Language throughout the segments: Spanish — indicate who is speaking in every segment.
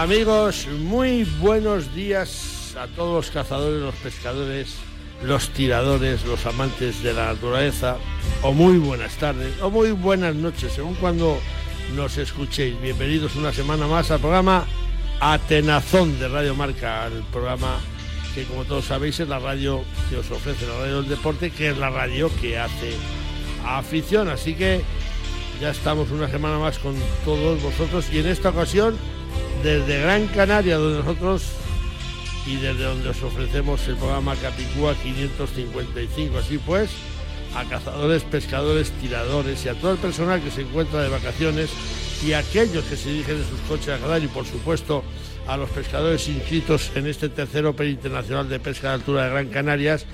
Speaker 1: Amigos, muy buenos días a todos los cazadores, los pescadores, los tiradores, los amantes de la naturaleza, o muy buenas tardes, o muy buenas noches, según cuando nos escuchéis. Bienvenidos una semana más al programa Atenazón de Radio Marca, el programa que como todos sabéis es la radio que os ofrece la radio del deporte, que es la radio que hace afición. Así que ya estamos una semana más con todos vosotros y en esta ocasión desde Gran Canaria, donde nosotros y desde donde os ofrecemos el programa Capicúa 555. Así pues, a cazadores, pescadores, tiradores y a todo el personal que se encuentra de vacaciones y a aquellos que se dirigen en sus coches a nadar y por supuesto a los pescadores inscritos en este tercer Open Internacional de Pesca de Altura de Gran Canarias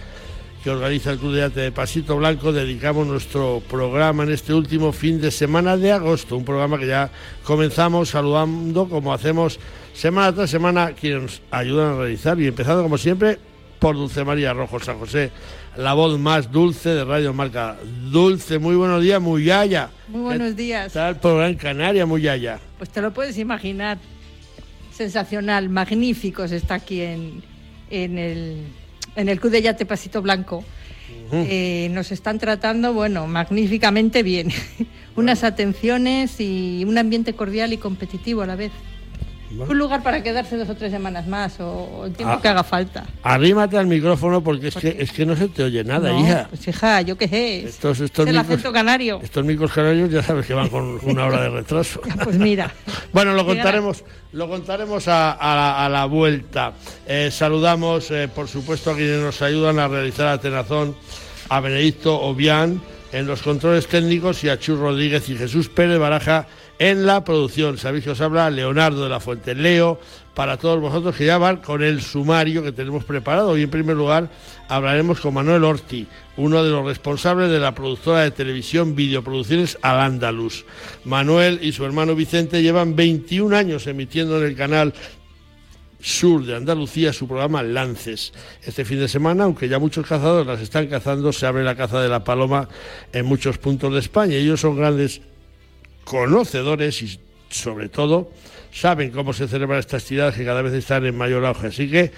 Speaker 1: que organiza el Club de Arte de Pasito Blanco, dedicamos nuestro programa en este último fin de semana de agosto, un programa que ya comenzamos saludando como hacemos semana tras semana quienes nos ayudan a realizar y empezando como siempre por Dulce María Rojo San José, la voz más dulce de Radio Marca. Dulce, muy buenos días, muy yaya.
Speaker 2: Muy buenos días.
Speaker 1: Está el programa en Canaria, muy yaya.
Speaker 2: Pues te lo puedes imaginar. Sensacional, magníficos está aquí en, en el en el Club de Yate Pasito Blanco. Eh, nos están tratando, bueno, magníficamente bien. Unas atenciones y un ambiente cordial y competitivo a la vez. Un lugar para quedarse dos o tres semanas más o el tiempo ah, que haga falta.
Speaker 1: Arrímate al micrófono porque es que es que no se te oye nada, hija.
Speaker 2: Pues hija, yo qué sé.
Speaker 1: Estos, estos
Speaker 2: es el acento canario.
Speaker 1: Estos micros canarios ya sabes que van con una hora de retraso.
Speaker 2: pues mira.
Speaker 1: bueno, lo contaremos, lo contaremos a, la, vuelta. Eh, saludamos, eh, por supuesto, a quienes nos ayudan a realizar la tenazón, a Benedicto Obián en los controles técnicos y a Chur Rodríguez y Jesús Pérez Baraja en la producción. Sabéis que os habla Leonardo de la Fuente. Leo para todos vosotros que ya van con el sumario que tenemos preparado. Y en primer lugar hablaremos con Manuel Orti, uno de los responsables de la productora de televisión Videoproducciones Al Andalus. Manuel y su hermano Vicente llevan 21 años emitiendo en el canal sur de Andalucía su programa Lances. Este fin de semana, aunque ya muchos cazadores las están cazando, se abre la caza de la paloma en muchos puntos de España. Ellos son grandes conocedores y sobre todo saben cómo se celebran estas tiradas que cada vez están en mayor auge. Así que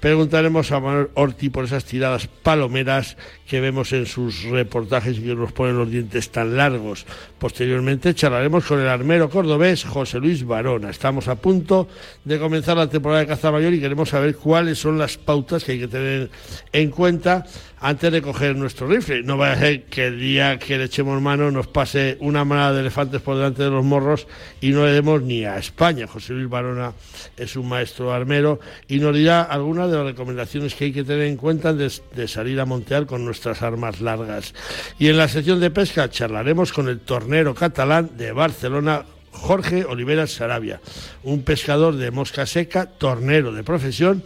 Speaker 1: preguntaremos a Manuel Orti por esas tiradas palomeras que vemos en sus reportajes y que nos ponen los dientes tan largos. Posteriormente charlaremos con el armero cordobés José Luis Barona. Estamos a punto de comenzar la temporada de caza mayor y queremos saber cuáles son las pautas que hay que tener en cuenta antes de coger nuestro rifle. No vaya a ser que el día que le echemos mano nos pase una manada de elefantes por delante de los morros y no le demos ni a España. José Luis Barona es un maestro armero y nos dirá algunas de las recomendaciones que hay que tener en cuenta de, de salir a montear con nuestras armas largas. Y en la sección de pesca charlaremos con el tornero catalán de Barcelona, Jorge Oliveras Sarabia, un pescador de mosca seca, tornero de profesión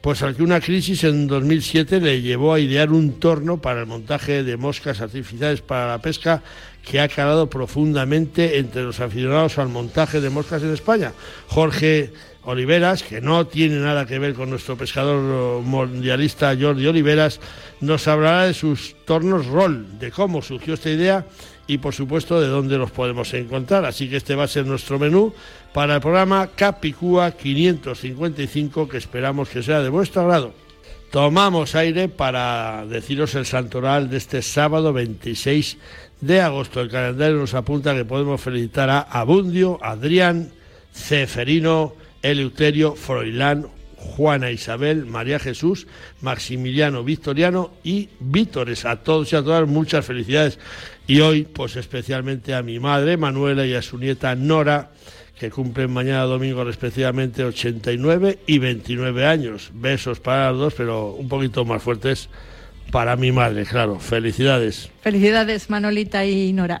Speaker 1: pues al que una crisis en 2007 le llevó a idear un torno para el montaje de moscas artificiales para la pesca que ha calado profundamente entre los aficionados al montaje de moscas en España. Jorge Oliveras, que no tiene nada que ver con nuestro pescador mundialista Jordi Oliveras, nos hablará de sus tornos rol, de cómo surgió esta idea y por supuesto de dónde los podemos encontrar. Así que este va a ser nuestro menú para el programa Capicúa 555 que esperamos que sea de vuestro agrado. Tomamos aire para deciros el santoral de este sábado 26 de agosto. El calendario nos apunta que podemos felicitar a Abundio, Adrián, Ceferino, Eleuterio, Froilán, Juana Isabel, María Jesús, Maximiliano Victoriano y Vítores. A todos y a todas muchas felicidades. Y hoy, pues especialmente a mi madre Manuela y a su nieta Nora que cumplen mañana domingo respectivamente 89 y 29 años. Besos para los dos, pero un poquito más fuertes para mi madre, claro. Felicidades.
Speaker 2: Felicidades, Manolita y Nora.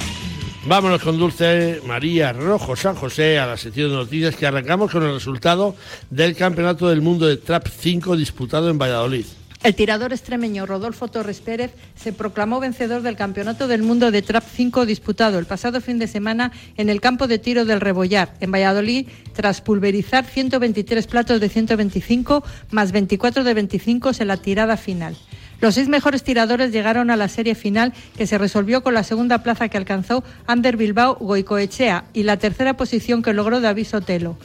Speaker 1: Vámonos con Dulce María Rojo San José a la sección de noticias que arrancamos con el resultado del Campeonato del Mundo de Trap 5 disputado en Valladolid.
Speaker 2: El tirador extremeño Rodolfo Torres Pérez se proclamó vencedor del Campeonato del Mundo de Trap 5 disputado el pasado fin de semana en el campo de tiro del Rebollar, en Valladolid, tras pulverizar 123 platos de 125 más 24 de 25 en la tirada final. Los seis mejores tiradores llegaron a la serie final que se resolvió con la segunda plaza que alcanzó Ander Bilbao Goicoechea y la tercera posición que logró David Sotelo.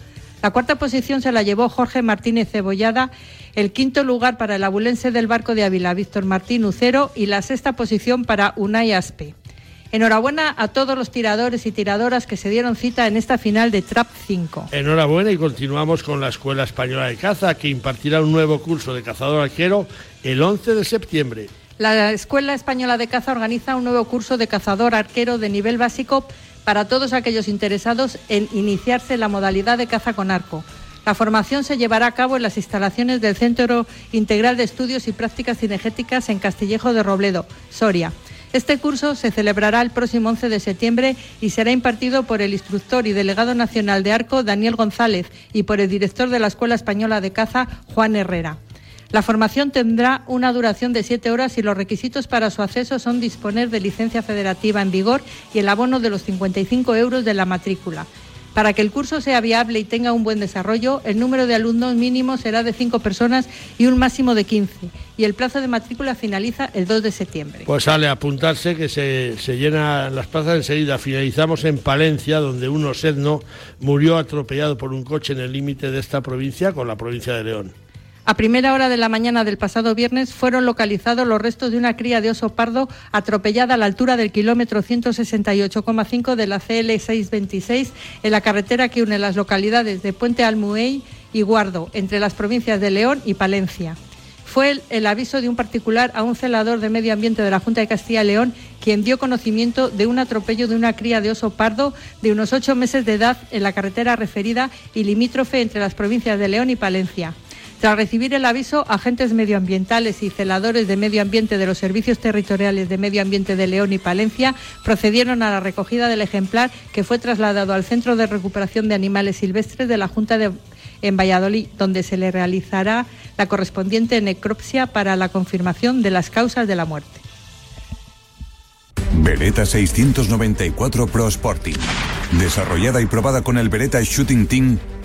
Speaker 2: La cuarta posición se la llevó Jorge Martínez Cebollada, el quinto lugar para el abulense del barco de Ávila, Víctor Martín Ucero, y la sexta posición para Unai Aspe. Enhorabuena a todos los tiradores y tiradoras que se dieron cita en esta final de Trap 5.
Speaker 1: Enhorabuena y continuamos con la Escuela Española de Caza que impartirá un nuevo curso de cazador arquero el 11 de septiembre.
Speaker 2: La Escuela Española de Caza organiza un nuevo curso de cazador arquero de nivel básico para todos aquellos interesados en iniciarse en la modalidad de caza con arco. La formación se llevará a cabo en las instalaciones del Centro Integral de Estudios y Prácticas Cinegéticas en Castillejo de Robledo, Soria. Este curso se celebrará el próximo 11 de septiembre y será impartido por el instructor y delegado nacional de Arco, Daniel González, y por el director de la Escuela Española de Caza, Juan Herrera. La formación tendrá una duración de siete horas y los requisitos para su acceso son disponer de licencia federativa en vigor y el abono de los 55 euros de la matrícula. Para que el curso sea viable y tenga un buen desarrollo, el número de alumnos mínimo será de cinco personas y un máximo de 15. Y el plazo de matrícula finaliza el 2 de septiembre.
Speaker 1: Pues sale a apuntarse que se, se llenan las plazas enseguida. Finalizamos en Palencia, donde un osedno murió atropellado por un coche en el límite de esta provincia con la provincia de León.
Speaker 2: A primera hora de la mañana del pasado viernes fueron localizados los restos de una cría de oso pardo atropellada a la altura del kilómetro 168,5 de la CL 626 en la carretera que une las localidades de Puente Almuey y Guardo, entre las provincias de León y Palencia. Fue el, el, aviso de un particular a un celador de medio ambiente de la Junta de Castilla y León quien dio conocimiento de un atropello de una cría de oso pardo de unos ocho meses de edad en la carretera referida y limítrofe entre las provincias de León y Palencia. Tras recibir el aviso, agentes medioambientales y celadores de medio ambiente de los servicios territoriales de medio ambiente de León y Palencia procedieron a la recogida del ejemplar que fue trasladado al Centro de Recuperación de Animales Silvestres de la Junta de en Valladolid, donde se le realizará la correspondiente necropsia para la confirmación de las causas de la muerte.
Speaker 3: Beretta 694 Pro Sporting. Desarrollada y probada con el Beretta Shooting Team,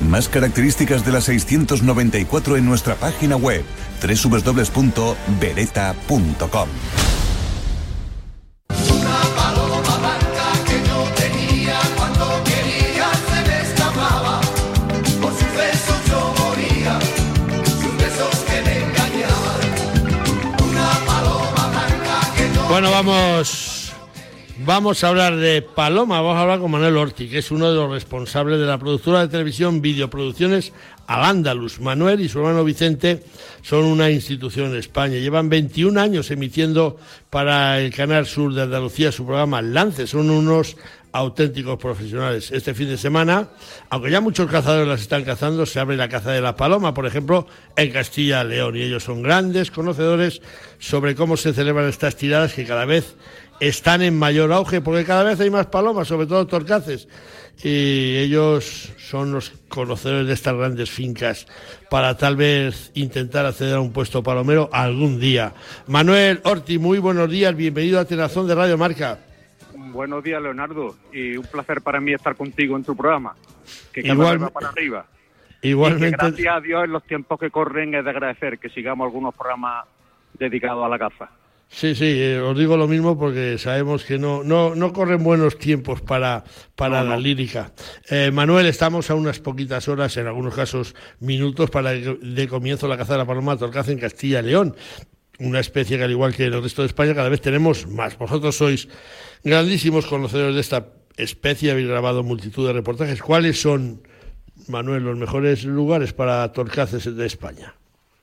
Speaker 3: Más características de la 694 en nuestra página web www.beretta.com.
Speaker 1: Bueno, vamos, vamos a hablar de Paloma, vamos a hablar con Manuel Orti, que es uno de los responsables de la productora de televisión Videoproducciones Al Andalus. Manuel y su hermano Vicente son una institución en España. Llevan 21 años emitiendo para el Canal Sur de Andalucía su programa Lance. Son unos auténticos profesionales. Este fin de semana, aunque ya muchos cazadores las están cazando, se abre la caza de la paloma, por ejemplo, en Castilla y León. Y ellos son grandes conocedores sobre cómo se celebran estas tiradas que cada vez están en mayor auge, porque cada vez hay más palomas, sobre todo torcaces. Y ellos son los conocedores de estas grandes fincas para tal vez intentar acceder a un puesto palomero algún día. Manuel Orti, muy buenos días, bienvenido a Tenazón de Radio Marca.
Speaker 4: Buenos días, Leonardo, y un placer para mí estar contigo en tu programa, que cada
Speaker 1: Igual-
Speaker 4: vez va para arriba.
Speaker 1: Igualmente.
Speaker 4: Y que gracias a Dios en los tiempos que corren es de agradecer que sigamos algunos programas dedicados a la caza.
Speaker 1: Sí, sí, eh, os digo lo mismo porque sabemos que no, no, no corren buenos tiempos para, para
Speaker 4: No,
Speaker 1: la
Speaker 4: no.
Speaker 1: lírica. Eh, Manuel, estamos a unas poquitas horas, en algunos casos minutos, para que de comienzo la caza de la paloma torcaza en Castilla y León. Una especie que, al igual que en el resto de España, cada vez tenemos más. Vosotros sois grandísimos conocedores de esta especie, habéis grabado multitud de reportajes. ¿Cuáles son Manuel, los mejores lugares para torcaces de España?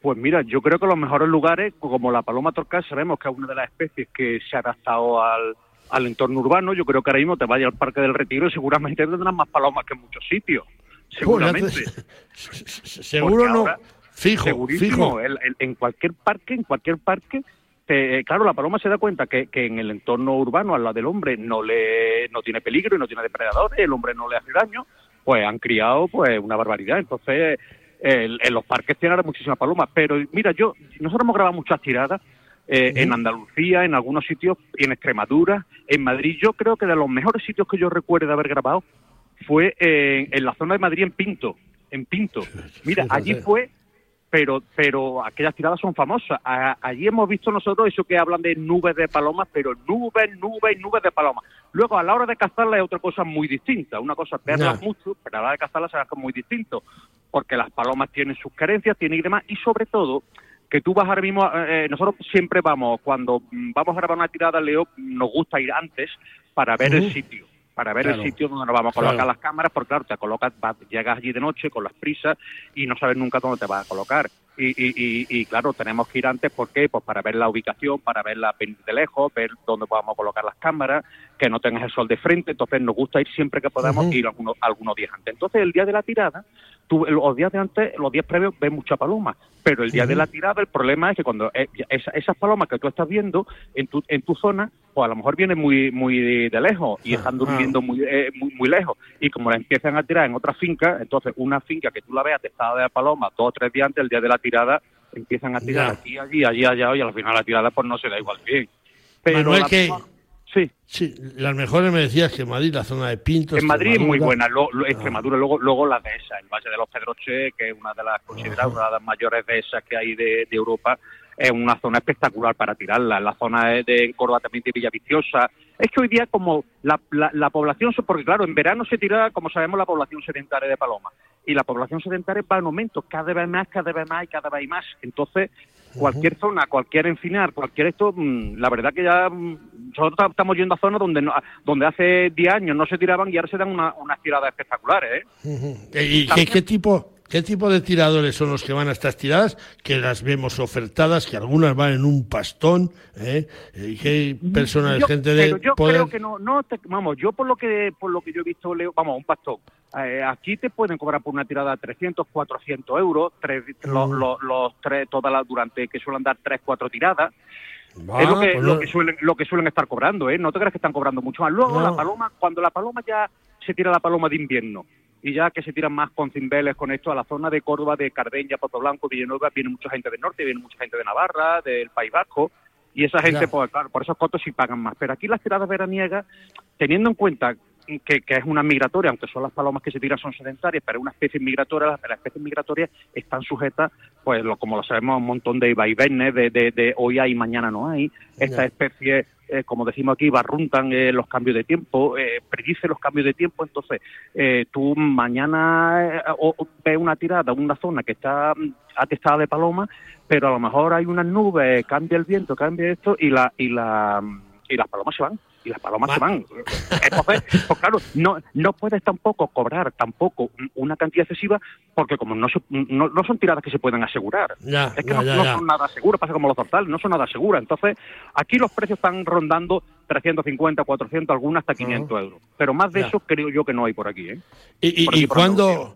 Speaker 4: Pues mira, yo creo que los mejores lugares, como la paloma torcaz, sabemos que es una de las especies que se ha adaptado al, al entorno urbano. Yo creo que ahora mismo te vayas al Parque del Retiro y seguramente tendrás más palomas que en muchos sitios. Seguramente.
Speaker 1: Seguro no. Fijo, fijo.
Speaker 4: en cualquier parque, en cualquier parque, claro, la paloma se da cuenta que, que, en el entorno urbano, al lado del hombre, no le no tiene peligro y no tiene depredadores, el hombre no le hace daño, pues han criado pues una barbaridad. Entonces, en los parques tienen muchísimas palomas. Pero mira, yo nosotros hemos grabado muchas tiradas eh, en Andalucía, en algunos sitios, en Extremadura, en Madrid. Yo creo que de los mejores sitios que yo recuerdo de haber grabado fue en la zona de Madrid, en Pinto. En Pinto. Mira, allí fue pero pero aquellas tiradas son famosas. allí hemos visto nosotros eso que hablan de nubes de palomas, pero nubes, nubes, nubes de palomas. Luego, a la hora de cazarlas es otra cosa muy distinta. Una cosa es verlas mucho, pero a la hora de cazarlas es muy distinto, porque las palomas tienen sus carencias, tienen y demás, y sobre todo que tú vas ahora mismo, eh, nosotros siempre vamos, cuando vamos a grabar una tirada, Leo, nos gusta ir antes para ver el sitio para ver el sitio donde nos vamos a colocar las cámaras, porque claro, te colocas, llegas allí de noche con las prisas y no sabes nunca dónde te vas a colocar. Y, y, y, claro, tenemos que ir antes, ¿por qué? Pues para ver la ubicación, para verla de lejos, ver dónde podamos colocar las cámaras, que no tengas el sol de frente, entonces nos gusta ir siempre que podamos ir algunos, algunos días antes. Entonces, el día de la tirada, tú los días de antes, los días previos, ves mucha paloma, pero el día de la tirada el problema es que cuando eh, esas palomas que tú estás viendo en tu, en tu zona, pues a lo mejor vienen muy muy de, lejos y están durmiendo muy, eh, muy, muy lejos. Y como la empiezan a tirar en otra finca, entonces una finca que tú la veas testada de paloma dos o tres días antes, el día de la tirada, empiezan a tirar aquí, allí, allí, allá y al final la tirada pues no se da igual bien.
Speaker 1: Pero Manuel, que... Sí. Sí, las mejores me decías que Madrid, la zona de Pinto.
Speaker 4: En Madrid es muy buena, lo, ah. Extremadura, luego, luego la dehesa, el Valle de los Pedroches, que es una de las consideradas una de las mayores dehesas que hay de, Europa, es una zona espectacular para tirarla. La zona de, de Córdoba también de Villaviciosa. Es que hoy día, como la, la, la, población, porque claro, en verano se tira, como sabemos, la población sedentaria de paloma. Y la población sedentaria va en aumento, cada vez más, cada vez más y cada vez más. Entonces, cualquier zona, cualquier enfinar, cualquier esto, mm, la verdad que ya mm, nosotros estamos yendo a zonas donde donde hace 10 años no se tiraban y ahora se dan una, unas tiradas espectaculares.
Speaker 1: ¿eh? ¿Y qué, tipo? ¿Qué tipo de tiradores son los que van a estas tiradas? Que las vemos ofertadas, que algunas van en un pastón, ¿eh? ¿Y qué personas, gente de
Speaker 4: yo creo que no, no vamos, yo por lo que por lo que yo he visto, Leo, vamos, un pastón. Eh, aquí te pueden cobrar por una tirada 300, 400 euros, tres, los, los, tres, todas las, durante, que suelen dar tres, cuatro tiradas. es lo que, pues lo, que suelen, lo que suelen estar cobrando, ¿eh? No te creas que están cobrando mucho más. Luego la paloma, cuando la paloma ya se tira la paloma de invierno, y ya que se tiran más con cimbeles con esto a la zona de Córdoba, de Cardeña, Puerto Blanco, Villanueva, viene mucha gente del norte, viene mucha gente de Navarra, del País Vasco, y esa gente, pues claro, por esos costos sí pagan más. Pero aquí las tiradas veraniegas, teniendo en cuenta que, es una migratoria, aunque son las palomas que se tiran son sedentarias, pero es una especie migratoria, las, especies migratorias están sujetas, pues lo, como lo sabemos, a un montón de vaivenes, de, de, de, hoy hay mañana no hay. Esta especie, eh, como decimos aquí, barruntan eh, los cambios de tiempo, eh, predice los cambios de tiempo, entonces eh, tú mañana ves una tirada, una zona que está atestada de palomas, pero a lo mejor hay unas nubes, cambia el viento, cambia esto y la y la y las palomas se van y las palomas se van. Entonces, pues claro, no, no puedes tampoco cobrar tampoco una cantidad excesiva porque como no, no, no son tiradas que se puedan asegurar. es que no, son nada seguras, pasa como los dorsales, no son nada seguras. Entonces, aquí los precios están rondando 350, 400, algunas hasta 500 euros. Pero más de eso creo yo que no hay por aquí. ¿eh?
Speaker 1: ¿Y, y, cuándo,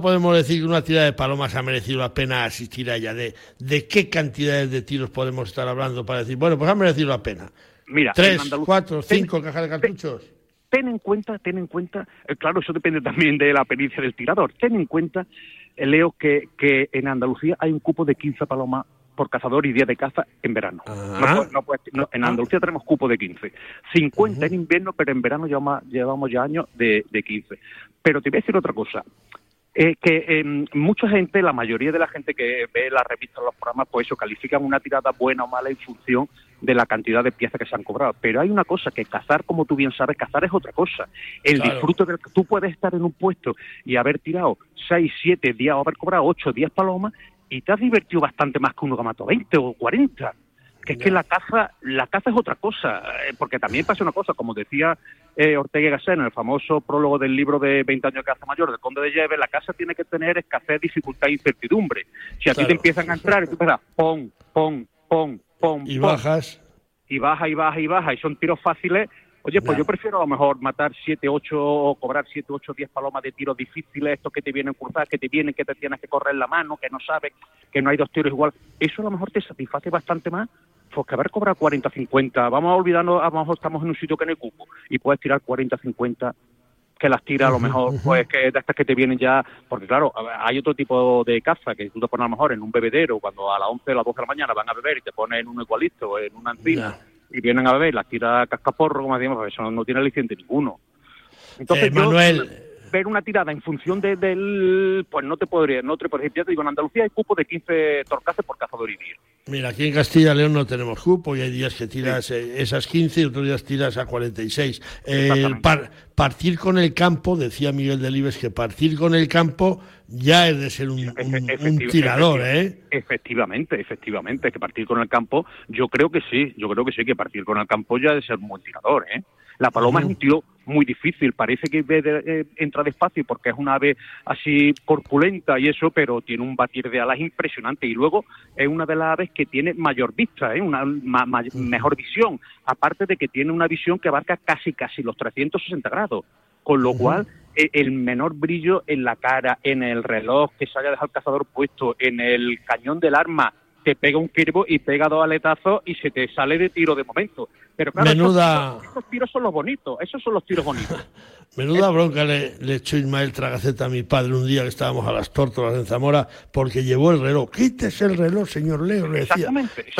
Speaker 1: podemos decir que una tirada de palomas ha merecido la pena asistir a ella? ¿De, ¿De qué cantidades de tiros podemos estar hablando para decir, bueno, pues ha merecido la pena?
Speaker 4: Mira,
Speaker 1: tres, cuatro, cinco cajas de cartuchos.
Speaker 4: Ten, en cuenta, ten en cuenta, eh, claro, eso depende también de la pericia del tirador. Ten en cuenta, eh, Leo, que, que en Andalucía hay un cupo de 15 palomas por cazador y día de caza en verano. en Andalucía tenemos cupo de 15. 50 en invierno, pero en verano llevamos, llevamos ya años de, de 15. Pero te voy a decir otra cosa. Eh, que eh, mucha gente, la mayoría de la gente que ve las revistas, los programas, pues eso, califican una tirada buena o mala en función de la cantidad de piezas que se han cobrado. Pero hay una cosa, que cazar, como tú bien sabes, cazar es otra cosa. El disfrute de que tú puedes estar en un puesto y haber tirado 6, 7 días o haber cobrado 8, 10 palomas y te has divertido bastante más que uno que mató 20 o 40 que es que la caza, la caza es otra cosa, eh, porque también pasa una cosa, como decía eh, Ortega y Gasset en el famoso prólogo del libro de 20 años de caza mayor del Conde de Lleve, la caza tiene que tener escasez, dificultad e incertidumbre. Si a ti te empiezan a entrar y tú empiezas, pon, pon, pon,
Speaker 1: y bajas.
Speaker 4: Y baja y baja y baja, y son tiros fáciles, Oye, pues yo prefiero a lo mejor matar 7, 8 o cobrar 7, 8, 10 palomas de tiros difíciles, estos que te vienen cruzadas, que te vienen, que te tienes que correr la mano, que no sabes, que no hay dos tiros igual. Eso a lo mejor te satisface bastante más pues que haber cobrado 40, 50. Vamos a olvidarnos, a lo mejor estamos en un sitio que no hay cupo y puedes tirar 40, 50 que las tira a lo mejor, pues que de estas que te vienen ya, porque claro, hay otro tipo de caza que tú te pones a lo mejor en un bebedero cuando a las 11 o las 12 de la mañana van a beber y te pones en un igualito o en una encina y vienen a beber, las tira cascaporro, como decimos, pues eso no tiene aliciente ninguno. Entonces,
Speaker 1: eh, Manuel,
Speaker 4: ver una tirada en función de, del, pues no te podría, no te podría, ya te digo, en Andalucía hay cupo de 15 torcaces por cazador y día.
Speaker 1: Mira, aquí en Castilla y León no tenemos cupo y hay días que tiras eh, esas 15 y otros días tiras a 46. Eh, partir con el campo, decía Miguel Delibes, que partir con el campo ya es de ser un, tirador, ¿eh?
Speaker 4: Efectivamente, efectivamente, que partir con el campo, yo creo que sí, yo creo que sí, que partir con el campo ya es de ser un buen tirador, ¿eh? La paloma es un tiro muy difícil, parece que eh, entra despacio porque es una ave así corpulenta y eso, pero tiene un batir de alas impresionante. Y luego es una de las aves que tiene mayor vista, ¿eh? una mejor visión, aparte de que tiene una visión que abarca casi casi los 360 grados, con lo cual e, el menor brillo en la cara, en el reloj que se haya dejado el cazador puesto, en el cañón del arma, te pega un kirbo y pega dos aletazos y se te sale de tiro de momento. Pero claro,
Speaker 1: Menuda...
Speaker 4: esos, tiros, son los bonitos, esos son los tiros bonitos.
Speaker 1: Menuda bronca le, echó Ismael Tragaceta a mi padre un día que estábamos a las tórtolas en Zamora porque llevó el reloj. Quítese el reloj, señor Leo, le decía.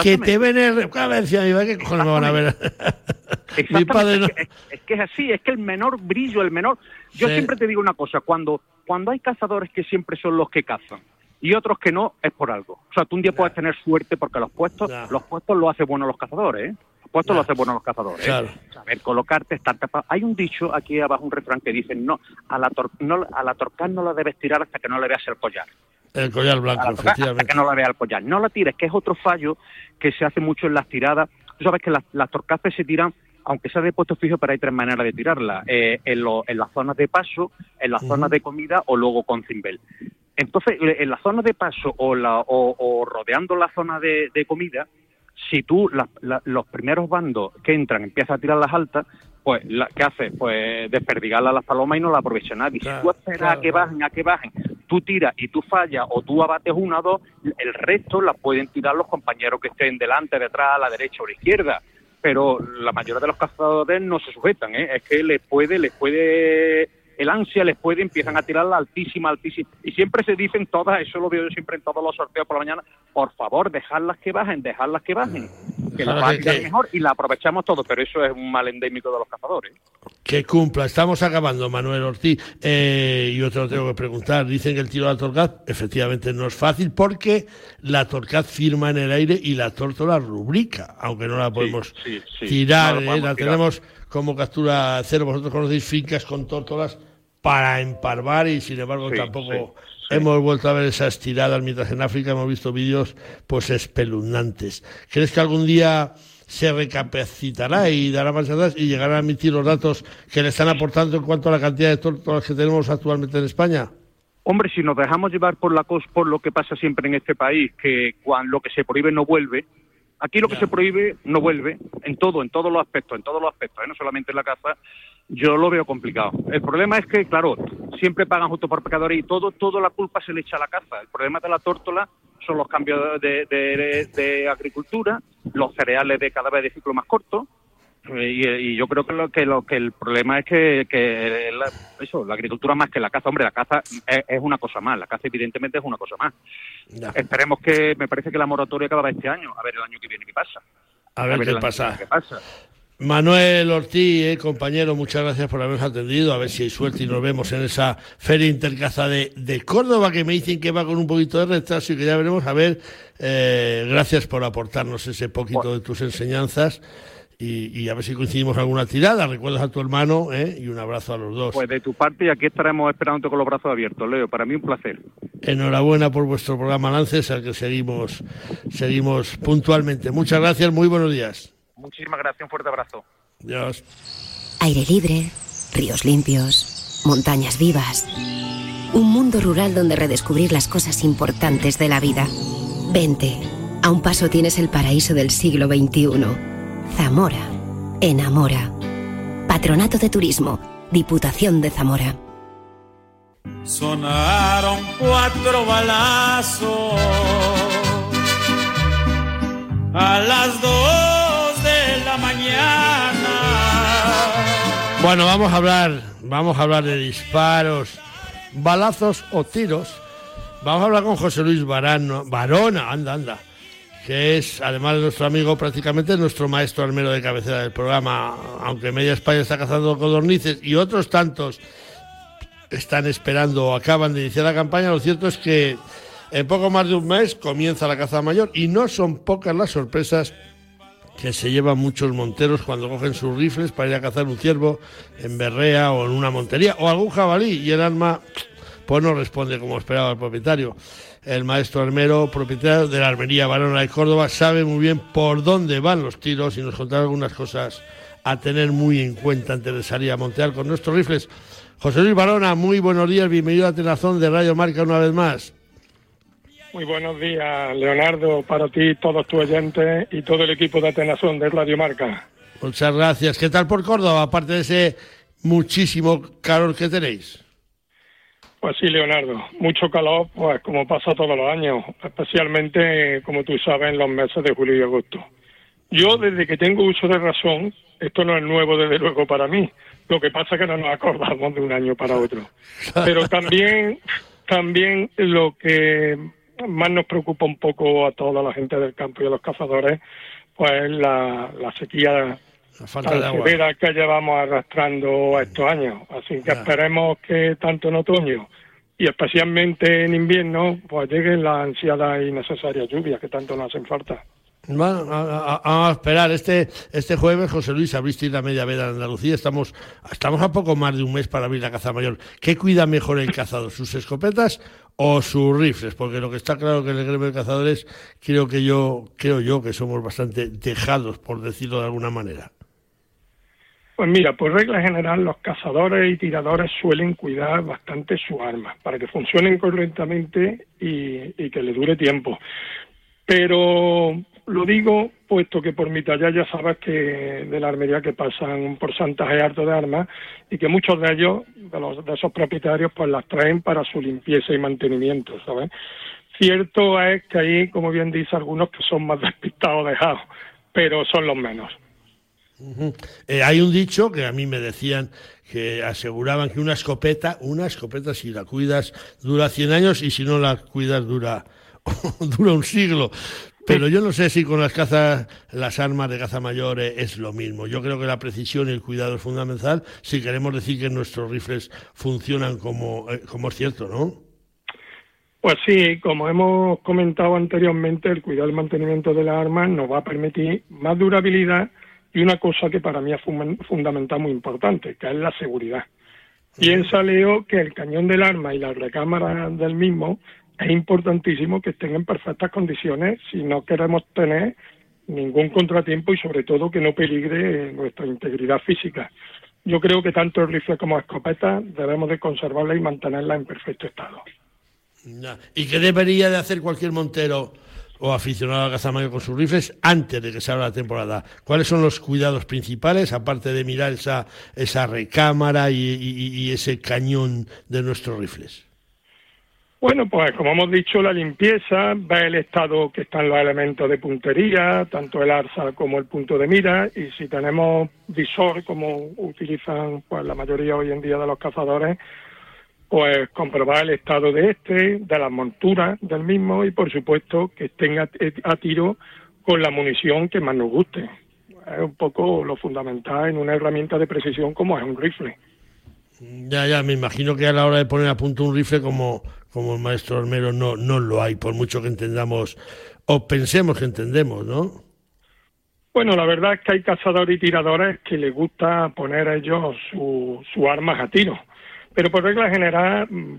Speaker 1: Que te ven el reloj. Cada decía mi ¿qué cojones me van a ver?
Speaker 4: mi padre es, que es así, es que el menor brillo, el menor... Yo siempre te digo una cosa, cuando, cuando hay cazadores que siempre son los que cazan, y otros que no, es por algo. O sea, tú un día puedes tener suerte porque los puestos, los puestos lo hacen bueno los cazadores, ¿eh? Los puestos lo hacen bueno los cazadores. ¿eh? Saber colocarte, estar tapado. Hay un dicho aquí abajo, un refrán que dice, no, a la, no, a la torcán no la debes tirar hasta que no le veas el collar.
Speaker 1: El collar blanco, efectivamente.
Speaker 4: Hasta que no la veas el collar. No la tires, que es otro fallo que se hace mucho en las tiradas. Tú sabes que las, las torcaces se tiran aunque sea de puesto fijo, pero hay tres maneras de tirarla. Eh, en, en, las zonas de paso, en las zonas de comida o luego con cimbel. Entonces, en la zona de paso o, la, o, rodeando la zona de, comida, si tú los primeros bandos que entran empiezas a tirar las altas, pues ¿qué haces? Pues desperdigarla a las palomas y no la aprovecha nadie. si tú esperas a que bajen, a que bajen, tú tiras y tú fallas o tú abates una o dos, el resto las pueden tirar los compañeros que estén delante, detrás, a la derecha o a la izquierda. Pero la mayoría de los cazadores no se sujetan, ¿eh? es que les puede, les puede el ansia les puede, empiezan a tirarla altísima, altísima. Y siempre se dicen todas, eso lo veo yo siempre en todos los sorteos por la mañana, por favor, dejarlas que bajen, dejarlas que bajen, que la va a tirar mejor y la aprovechamos todo, pero eso es un mal endémico de los cazadores.
Speaker 1: Que cumpla, estamos acabando, Manuel Ortiz. Eh, yo te lo tengo que preguntar, dicen que el tiro de la torcaz efectivamente no es fácil porque la torcaz firma en el aire y la tórtola rubrica, aunque no la podemos tirar, eh, la tenemos como captura cero. Vosotros conocéis fincas con tórtolas para emparvar y sin embargo tampoco hemos vuelto a ver esas tiradas mientras en África hemos visto vídeos pues espeluznantes. ¿Crees que algún día se recapacitará y dará más atrás y llegará a emitir los datos que le están aportando en cuanto a la cantidad de tórtolas que tenemos actualmente en España?
Speaker 4: Hombre, si nos dejamos llevar por la cos, por lo que pasa siempre en este país, que cuando lo que se prohíbe no vuelve, Aquí lo que se prohíbe no vuelve, en todo, en todos los aspectos, en todos los aspectos, ¿eh? no solamente en la caza, yo lo veo complicado. El problema es que, claro, siempre pagan justo por pecadores y todo, toda la culpa se le echa a la caza. El problema de la tórtola son los cambios de, de agricultura, los cereales de cada vez de ciclo más corto, y, yo creo que lo que lo que el problema es que, que la, eso la agricultura más que la caza hombre la caza es, una cosa más la caza evidentemente es una cosa más esperemos que me parece que la moratoria acaba este año a ver el año que viene qué pasa
Speaker 1: a ver, qué, pasa. Manuel Ortiz, eh, compañero, muchas gracias por habernos atendido. A ver si hay suerte y nos vemos en esa Feria Intercaza de, de Córdoba, que me dicen que va con un poquito de retraso y que ya veremos. A ver, eh, gracias por aportarnos ese poquito de tus enseñanzas y, a ver si coincidimos alguna tirada. Recuerdas a tu hermano ¿eh? y un abrazo a los dos.
Speaker 4: Pues de tu parte, aquí estaremos esperando con los brazos abiertos, Leo. Para mí un placer.
Speaker 1: Enhorabuena por vuestro programa Lances, al que seguimos, seguimos puntualmente. Muchas gracias, muy buenos días.
Speaker 4: Muchísimas gracias, un fuerte abrazo.
Speaker 1: Adiós.
Speaker 5: Aire libre, ríos limpios, montañas vivas. Un mundo rural donde redescubrir las cosas importantes de la vida. Vente. A un paso tienes el paraíso del siglo XXI. Zamora. Enamora. Patronato de Turismo. Diputación de Zamora.
Speaker 6: Sonaron cuatro balazos a las dos de la mañana.
Speaker 1: Bueno, vamos a hablar, vamos a hablar de disparos, balazos o tiros. Vamos a hablar con José Luis Barano, Barona, anda, anda que es, además de nuestro amigo, prácticamente nuestro maestro armero de cabecera del programa, aunque media España está cazando codornices y otros tantos están esperando o acaban de iniciar la campaña, lo cierto es que en poco más de un mes comienza la caza mayor y no son pocas las sorpresas que se llevan muchos monteros cuando cogen sus rifles para ir a cazar un ciervo en berrea o en una montería o algún jabalí. Y el arma pues no responde como esperaba el propietario el maestro armero, propietario de la armería Barona de Córdoba, sabe muy bien por dónde van los tiros y nos contará algunas cosas a tener muy en cuenta antes de salir a montear con nuestros rifles. José Luis Barona, muy buenos días, bienvenido a Tenazón de Radio Marca una vez más.
Speaker 7: Muy buenos días, Leonardo, para ti, todos tus oyentes y todo el equipo de Tenazón de Radio Marca.
Speaker 1: Muchas gracias. ¿Qué tal por Córdoba, aparte de ese muchísimo calor que tenéis?
Speaker 7: Pues sí, Leonardo, mucho calor, pues como pasa todos los años, especialmente, como tú sabes, en los meses de julio y agosto. Yo, desde que tengo uso de razón, esto no es nuevo desde luego para mí, lo que pasa es que no nos acordamos de un año para otro. Pero también, también lo que más nos preocupa un poco a toda la gente del campo y a los cazadores, pues la, la sequía la falta de agua. que llevamos arrastrando estos años. Así que esperemos que tanto en otoño y especialmente en invierno, pues lleguen las ansiadas y necesarias lluvias que tanto nos hacen falta.
Speaker 1: Bueno, vamos a, esperar. Este, este jueves, José Luis, abriste la media veda en Andalucía. Estamos, estamos a poco más de un mes para abrir la caza mayor. ¿Qué cuida mejor el cazador, sus escopetas o sus rifles? Porque lo que está claro que en el gremio de cazadores, creo que yo, creo yo que somos bastante dejados, por decirlo de alguna manera.
Speaker 7: Pues mira, por regla general los cazadores y tiradores suelen cuidar bastante su arma para que funcionen correctamente y, que le dure tiempo. Pero lo digo puesto que por mi talla ya sabes que de la armería que pasan un porcentaje alto de armas y que muchos de ellos, de, los, de esos propietarios, pues las traen para su limpieza y mantenimiento, ¿sabes? Cierto es que hay, como bien dice, algunos que son más despistados dejados, pero son los menos.
Speaker 1: Eh, hay un dicho que a mí me decían que aseguraban que una escopeta, una escopeta si la cuidas dura 100 años y si no la cuidas dura, dura un siglo. Pero yo no sé si con las cazas, las armas de caza mayor eh, es lo mismo. Yo creo que la precisión y el cuidado es fundamental si queremos decir que nuestros rifles funcionan como, eh, como es cierto, ¿no?
Speaker 7: Pues sí, como hemos comentado anteriormente, el cuidado y el mantenimiento de las armas nos va a permitir más durabilidad y una cosa que para mí es fundamental, muy importante, que es la seguridad. Piensa, Leo, que el cañón del arma y la recámara del mismo es importantísimo que estén en perfectas condiciones si no queremos tener ningún contratiempo y sobre todo que no peligre nuestra integridad física. Yo creo que tanto el rifle como la escopeta debemos de conservarla y mantenerla en perfecto estado.
Speaker 1: ¿Y qué debería de hacer cualquier montero o aficionado a caza mayor con sus rifles antes de que se la temporada. ¿Cuáles son los cuidados principales, aparte de mirar esa, esa recámara y, ese cañón de nuestros rifles?
Speaker 7: Bueno, pues como hemos dicho, la limpieza, ver el estado que están los elementos de puntería, tanto el arsa como el punto de mira, y si tenemos visor, como utilizan pues la mayoría hoy en día de los cazadores, pues comprobar el estado de este, de las monturas del mismo y por supuesto que estén a, tiro con la munición que más nos guste. Es un poco lo fundamental en una herramienta de precisión como es un rifle.
Speaker 1: Ya, ya, me imagino que a la hora de poner a punto un rifle como, como el maestro Armero no, no lo hay, por mucho que entendamos o pensemos que entendemos, ¿no?
Speaker 7: Bueno, la verdad es que hay cazadores y tiradores que les gusta poner a ellos sus su armas a tiro. Pero por regla general, mm,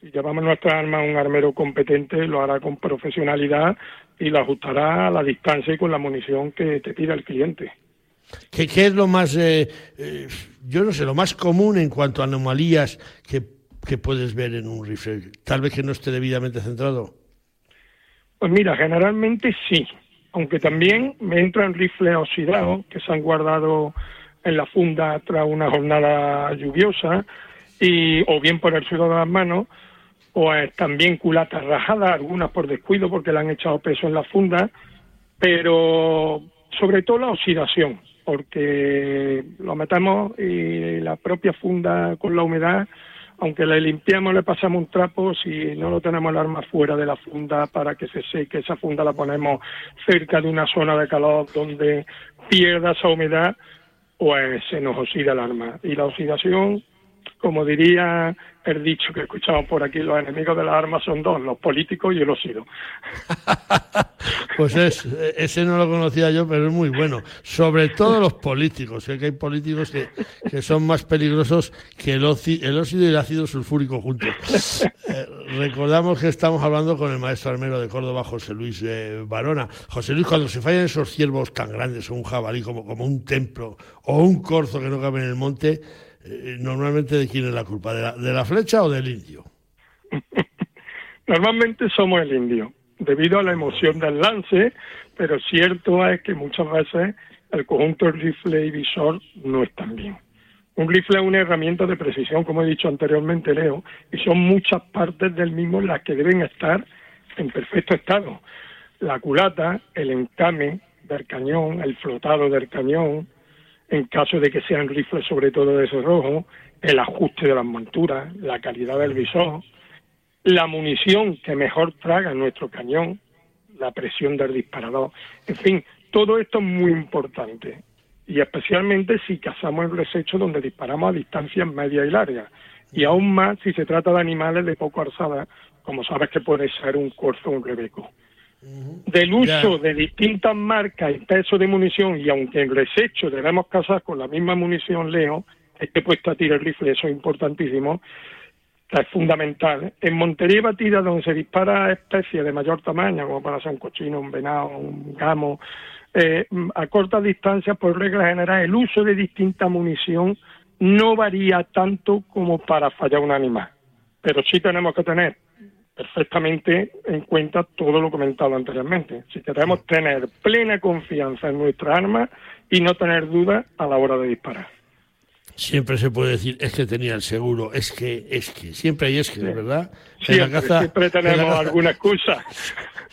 Speaker 7: si llevamos nuestra arma a un armero competente, lo hará con profesionalidad y lo ajustará a la distancia y con la munición que te pida el cliente.
Speaker 1: ¿Qué, qué es lo más, eh, eh, yo no sé, lo más común en cuanto a anomalías que, que puedes ver en un rifle? Tal vez que no esté debidamente centrado.
Speaker 7: Pues mira, generalmente sí, aunque también me entran rifles oxidados que se han guardado en la funda tras una jornada lluviosa y o bien por el suelo de las manos eh, también culatas rajadas, algunas por descuido porque le han echado peso en la funda, pero sobre todo la oxidación, porque lo metemos y la propia funda con la humedad aunque le limpiamos, le pasamos un trapo, si no lo tenemos el arma fuera de la funda para que se seque, esa funda la ponemos cerca de una zona de calor donde pierda esa humedad, pues se nos oxida el arma. Y la oxidación, como diría el dicho que escuchamos por aquí, los enemigos de las armas son dos, los políticos y el óxido.
Speaker 1: pues es, ese no lo conocía yo, pero es muy bueno. Sobre todo los políticos, que hay políticos que, que son más peligrosos que el, el, óxido y el ácido sulfúrico juntos. Eh, recordamos que estamos hablando con el maestro armero de Córdoba, José Luis eh, Barona. José Luis, cuando se fallan esos ciervos tan grandes, o un jabalí como, como un templo, o un corzo que no cabe en el monte, eh, normalmente de quién es la culpa, ¿De la, ¿de la flecha o del indio?
Speaker 7: normalmente somos el indio, debido a la emoción del lance, pero cierto es que muchas veces el conjunto rifle y visor no están bien. Un rifle es una herramienta de precisión, como he dicho anteriormente, Leo, y son muchas partes del mismo las que deben estar en perfecto estado. La culata, el encame del cañón, el flotado del cañón, en caso de que sean rifles sobre todo de rojo, el ajuste de las monturas, la calidad del visor, la munición que mejor traga nuestro cañón, la presión del disparador, en fin, todo esto es muy importante. Y especialmente si cazamos en resecho donde disparamos a distancias medias y largas. Y aún más si se trata de animales de poco alzada, como sabes que puede ser un corzo o un rebeco del uso de distintas marcas y peso de munición, y aunque en resecho debemos cazar con la misma munición Leo, este puesto a tiro el rifle, eso es importantísimo, es fundamental. En montería batida, donde se dispara especies de mayor tamaño, como para ser un cochino, un venado, un gamo, eh, a corta distancia, por regla general, el uso de distinta munición no varía tanto como para fallar un animal. Pero sí tenemos que tener perfectamente en cuenta todo lo comentado anteriormente. Si queremos tener plena confianza en nuestra arma y no tener dudas a la hora de disparar.
Speaker 1: Siempre se puede decir, es que tenía el seguro, es que, es que, siempre hay es que, ¿verdad?
Speaker 7: Siempre, tenemos alguna excusa.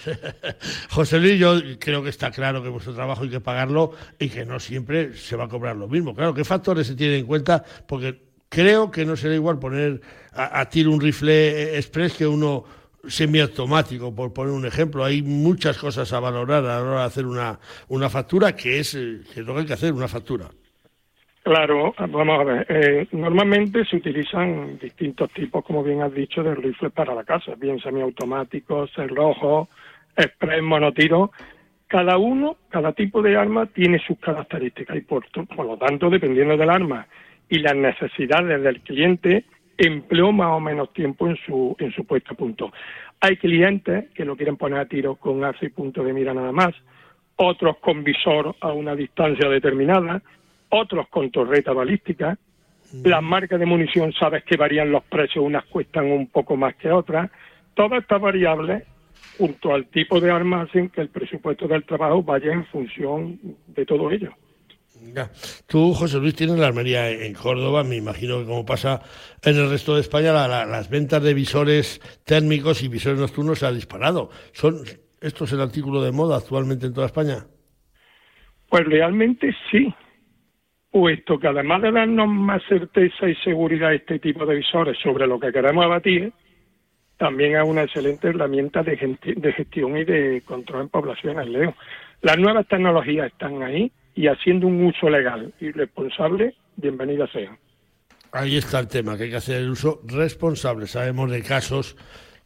Speaker 1: José Luis, yo creo que está claro que vuestro trabajo hay que pagarlo y que no siempre se va a cobrar lo mismo. Claro, ¿qué factores se tienen en cuenta? Porque creo que no será igual poner a, a tiro un rifle express que uno semiautomático, por poner un ejemplo. Hay muchas cosas a valorar a la hora de hacer una, una factura, que es, eh, que lo que hay que hacer, una factura.
Speaker 7: Claro, vamos a ver. Eh, normalmente se utilizan distintos tipos, como bien has dicho, de rifles para la casa, bien semiautomáticos, cerrojos, express, monotiro. Cada uno, cada tipo de arma tiene sus características y por, por lo tanto, dependiendo del arma y las necesidades del cliente, empleó más o menos tiempo en su, en su puesto a punto. Hay clientes que lo quieren poner a tiro con y punto de mira nada más, otros con visor a una distancia determinada, otros con torreta balística. Mm. Las marcas de munición sabes que varían los precios, unas cuestan un poco más que otras. Todas estas variables, junto al tipo de arma, hacen que el presupuesto del trabajo vaya en función de todo ello.
Speaker 1: Tú, José Luis, tienes la armería en Córdoba. Me imagino que como pasa en el resto de España, las ventas de visores térmicos y visores nocturnos se han disparado. ¿Son estos el artículo de moda actualmente en toda España?
Speaker 7: Pues realmente sí, puesto que además de darnos más certeza y seguridad este tipo de visores sobre lo que queremos abatir, también es una excelente herramienta de, gestión y de control en poblaciones, Leo. Las nuevas tecnologías están ahí, y haciendo un uso legal y responsable, bienvenida sea.
Speaker 1: Ahí está el tema, que hay que hacer el uso responsable. Sabemos de casos,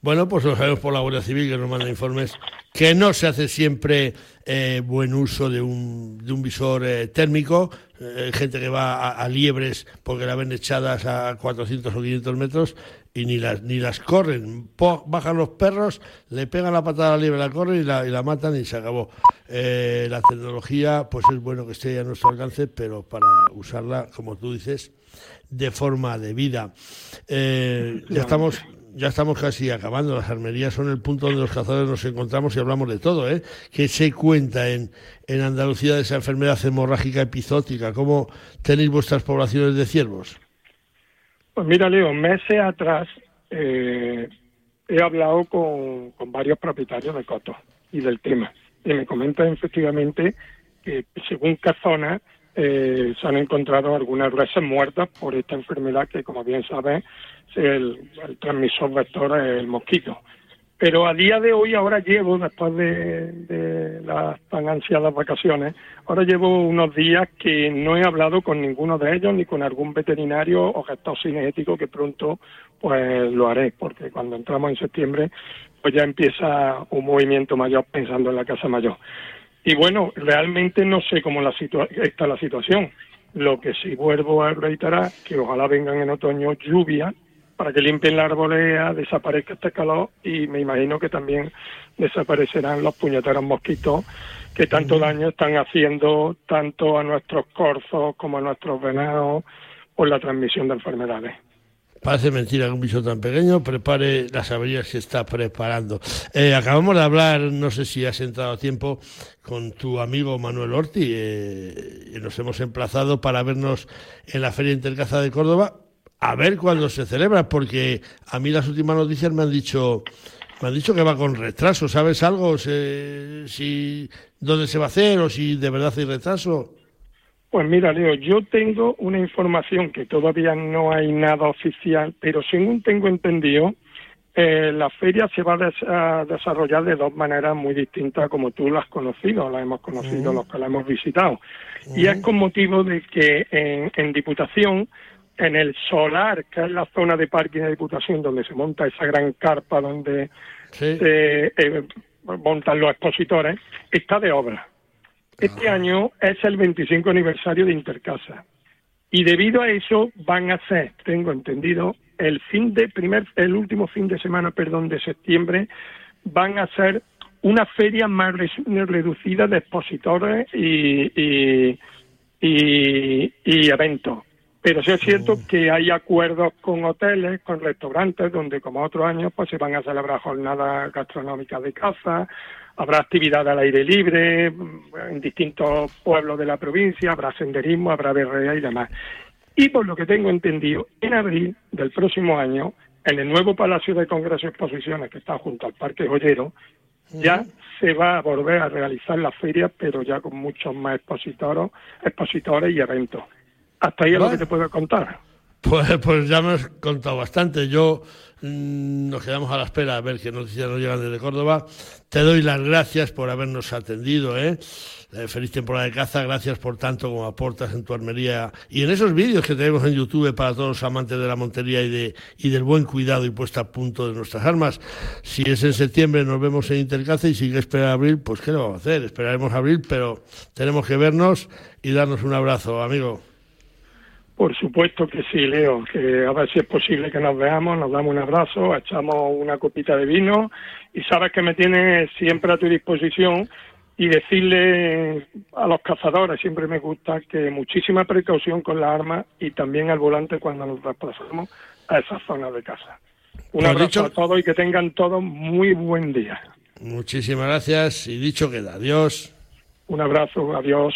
Speaker 1: bueno, pues lo sabemos por la Guardia Civil que nos manda informes que no se hace siempre eh, buen uso de un, de un visor eh, térmico, eh, gente que va a, liebres porque la ven echadas a 400 o 500 metros y ni las, ni las corren. bajan los perros, le pegan la patada a la corren y la, y la matan y se acabó. la tecnología, pues es bueno que esté a nuestro alcance, pero para usarla, como tú dices, de forma debida. ya estamos ya estamos casi acabando. Las armerías son el punto donde los cazadores nos encontramos y hablamos de todo, ¿eh? ¿Qué se cuenta en, en Andalucía de esa enfermedad hemorrágica epizótica? ¿Cómo tenéis vuestras poblaciones de ciervos?
Speaker 7: Pues mira, Leo, meses atrás eh, he hablado con, varios propietarios de cotos y del tema. Y me comentan efectivamente que según qué eh, se han encontrado algunas reses muertas por esta enfermedad que, como bien sabes, el, el transmisor vector es el mosquito. Pero a día de hoy, ahora llevo, después de, las tan ansiadas vacaciones, ahora llevo unos días que no he hablado con ninguno de ellos, ni con algún veterinario o gestor cinético, que pronto pues lo haré, porque cuando entramos en septiembre, pues ya empieza un movimiento mayor pensando en la casa mayor. Y bueno, realmente no sé cómo la está la situación. Lo que sí vuelvo a reiterar, que ojalá vengan en otoño lluvias para que limpien la arbolea, desaparezca este calor y me imagino que también desaparecerán los puñeteros mosquitos que tanto daño están haciendo tanto a nuestros corzos como a nuestros venados por la transmisión de enfermedades.
Speaker 1: Parece mentira que un bicho tan pequeño prepare las averías que está preparando. Eh, acabamos de hablar, no sé si has entrado a tiempo, con tu amigo Manuel Orti. Eh, y nos hemos emplazado para vernos en la Feria Intercaza de Córdoba a ver cuándo se celebra, porque a mí las últimas noticias me han dicho me han dicho que va con retraso. ¿Sabes algo? si dónde se va a hacer o si de verdad hay retraso.
Speaker 7: Pues mira, Leo, yo tengo una información que todavía no hay nada oficial, pero según tengo entendido, eh, la feria se va a, desarrollar de dos maneras muy distintas como tú la has conocido, la hemos conocido los que la hemos visitado. Y es con motivo de que en, en Diputación en el solar, que es la zona de parking de Diputación donde se monta esa gran carpa donde se eh, montan los expositores, está de obra. Este año es el 25 aniversario de Intercasa. Y debido a eso van a ser, tengo entendido, el fin de primer, el último fin de semana, perdón, de septiembre, van a ser una feria más reducida de expositores y, y, y eventos. Pero sí es cierto que hay acuerdos con hoteles, con restaurantes, donde como otros años pues se van a celebrar jornadas gastronómicas de caza, habrá actividad al aire libre en distintos pueblos de la provincia, habrá senderismo, habrá berrea y demás. Y por lo que tengo entendido, en abril del próximo año, en el nuevo Palacio de Congreso y Exposiciones que está junto al Parque Joyero, ya se va a volver a realizar la feria, pero ya con muchos más expositores, expositores y eventos. Hasta ahí es lo que te puedo contar.
Speaker 1: Pues, pues ya me has contado bastante. Yo mm, nos quedamos a la espera a ver qué noticias nos llegan desde Córdoba. Te doy las gracias por habernos atendido. ¿eh? Eh, feliz temporada de caza. Gracias por tanto como aportas en tu armería y en esos vídeos que tenemos en YouTube para todos los amantes de la montería y, de, y del buen cuidado y puesta a punto de nuestras armas. Si es en septiembre, nos vemos en Intercaza y si hay que esperar abril, pues ¿qué lo vamos a hacer? Esperaremos abril, pero tenemos que vernos y darnos un abrazo, amigo.
Speaker 7: Por supuesto que sí, Leo, que a ver si es posible que nos veamos, nos damos un abrazo, echamos una copita de vino y sabes que me tienes siempre a tu disposición y decirle a los cazadores, siempre me gusta que muchísima precaución con la arma y también al volante cuando nos desplazamos a esa zona de casa. Un abrazo a todos y que tengan todos muy buen día.
Speaker 1: Muchísimas gracias y dicho queda, adiós.
Speaker 7: Un abrazo, adiós.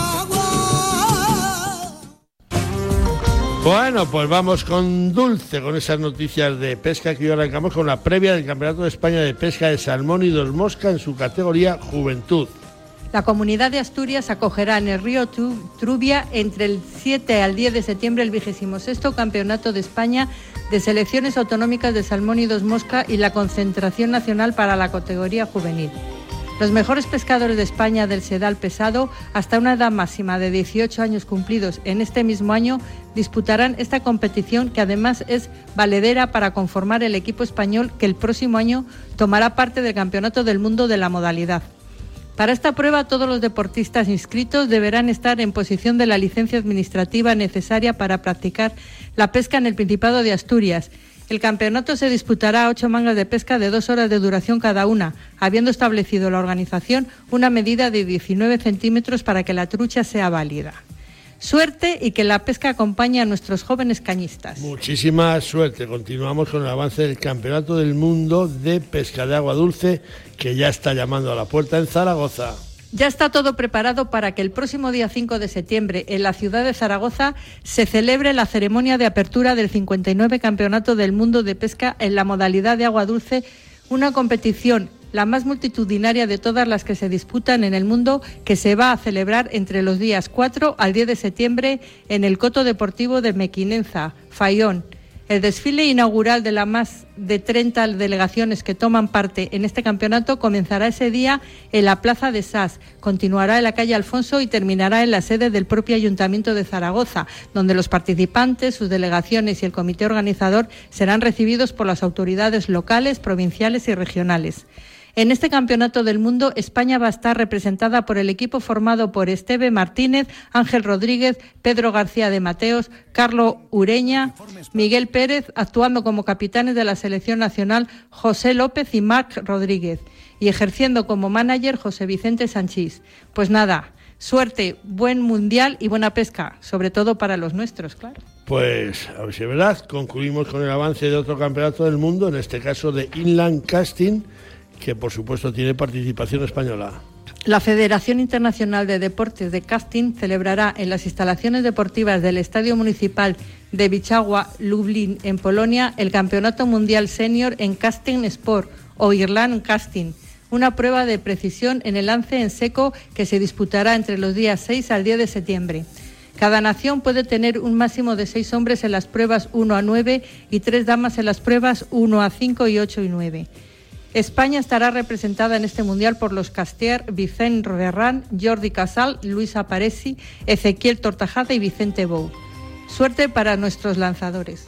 Speaker 1: Bueno, pues vamos con Dulce, con esas noticias de pesca que hoy arrancamos con la previa del Campeonato de España de Pesca de Salmón y Dos Mosca en su categoría Juventud.
Speaker 2: La comunidad de Asturias acogerá en el río Trubia entre el 7 al 10 de septiembre el 26 Campeonato de España de Selecciones Autonómicas de Salmón y Dos Mosca y la Concentración Nacional para la categoría juvenil. Los mejores pescadores de España del sedal pesado, hasta una edad máxima de 18 años cumplidos en este mismo año, disputarán esta competición que además es valedera para conformar el equipo español que el próximo año tomará parte del Campeonato del Mundo de la modalidad. Para esta prueba, todos los deportistas inscritos deberán estar en posición de la licencia administrativa necesaria para practicar la pesca en el Principado de Asturias. El campeonato se disputará a ocho mangas de pesca de dos horas de duración cada una, habiendo establecido la organización una medida de 19 centímetros para que la trucha sea válida. Suerte y que la pesca acompañe a nuestros jóvenes cañistas.
Speaker 1: Muchísima suerte. Continuamos con el avance del Campeonato del Mundo de Pesca de Agua Dulce que ya está llamando a la puerta en Zaragoza.
Speaker 2: Ya está todo preparado para que el próximo día 5 de septiembre en la ciudad de Zaragoza se celebre la ceremonia de apertura del 59 Campeonato del Mundo de Pesca en la modalidad de agua dulce, una competición la más multitudinaria de todas las que se disputan en el mundo, que se va a celebrar entre los días 4 al 10 de septiembre en el Coto Deportivo de Mequinenza, Fayón. El desfile inaugural de las más de 30 delegaciones que toman parte en este campeonato comenzará ese día en la Plaza de Sas, continuará en la calle Alfonso y terminará en la sede del propio Ayuntamiento de Zaragoza, donde los participantes, sus delegaciones y el comité organizador serán recibidos por las autoridades locales, provinciales y regionales. En este Campeonato del Mundo, España va a estar representada por el equipo formado por Esteve Martínez, Ángel Rodríguez, Pedro García de Mateos, Carlos Ureña, Miguel Pérez, actuando como capitanes de la selección nacional José López y Marc Rodríguez, y ejerciendo como manager José Vicente Sanchís. Pues nada, suerte, buen mundial y buena pesca, sobre todo para los nuestros, claro.
Speaker 1: Pues, a ver si es verdad, concluimos con el avance de otro campeonato del mundo, en este caso de Inland Casting que por supuesto tiene participación española.
Speaker 2: La Federación Internacional de Deportes de Casting celebrará en las instalaciones deportivas del Estadio Municipal de Bichagua, Lublin, en Polonia, el Campeonato Mundial Senior en Casting Sport o Irland Casting, una prueba de precisión en el lance en seco que se disputará entre los días 6 al 10 de septiembre. Cada nación puede tener un máximo de seis hombres en las pruebas 1 a 9 y tres damas en las pruebas 1 a 5 y 8 y 9. España estará representada en este mundial por los Castier, Vicente Ferran, Jordi Casal, Luis Aparesi, Ezequiel Tortajada y Vicente Bou. Suerte para nuestros lanzadores.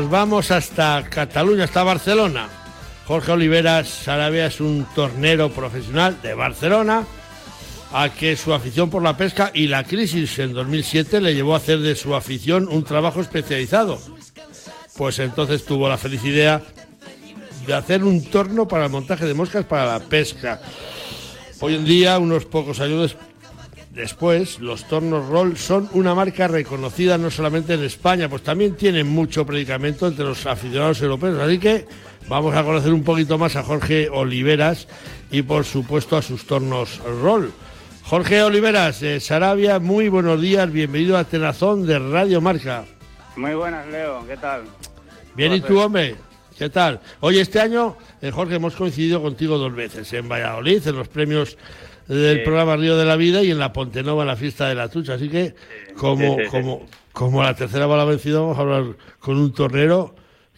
Speaker 1: nos vamos hasta Cataluña, hasta Barcelona. Jorge Oliveras Sarabia es un tornero profesional de Barcelona a que su afición por la pesca y la crisis en 2007 le llevó a hacer de su afición un trabajo especializado. Pues entonces tuvo la feliz idea de hacer un torno para el montaje de moscas para la pesca. Hoy en día, unos pocos años Después, los tornos roll son una marca reconocida no solamente en España, pues también tienen mucho predicamento entre los aficionados europeos. Así que vamos a conocer un poquito más a Jorge Oliveras y por supuesto a sus tornos roll. Jorge Oliveras, de Sarabia, muy buenos días, bienvenido a Tenazón de Radio Marca.
Speaker 8: Muy buenas, Leo, ¿qué tal?
Speaker 1: Bien, ¿y tú, hombre? ¿Qué tal? Hoy este año, eh, Jorge, hemos coincidido contigo dos veces, en Valladolid, en los premios del programa Río de la Vida y en la Pontenova en la fiesta de la Tucha. Así que, como, como, como la tercera bala vencida, vamos a hablar con un tornero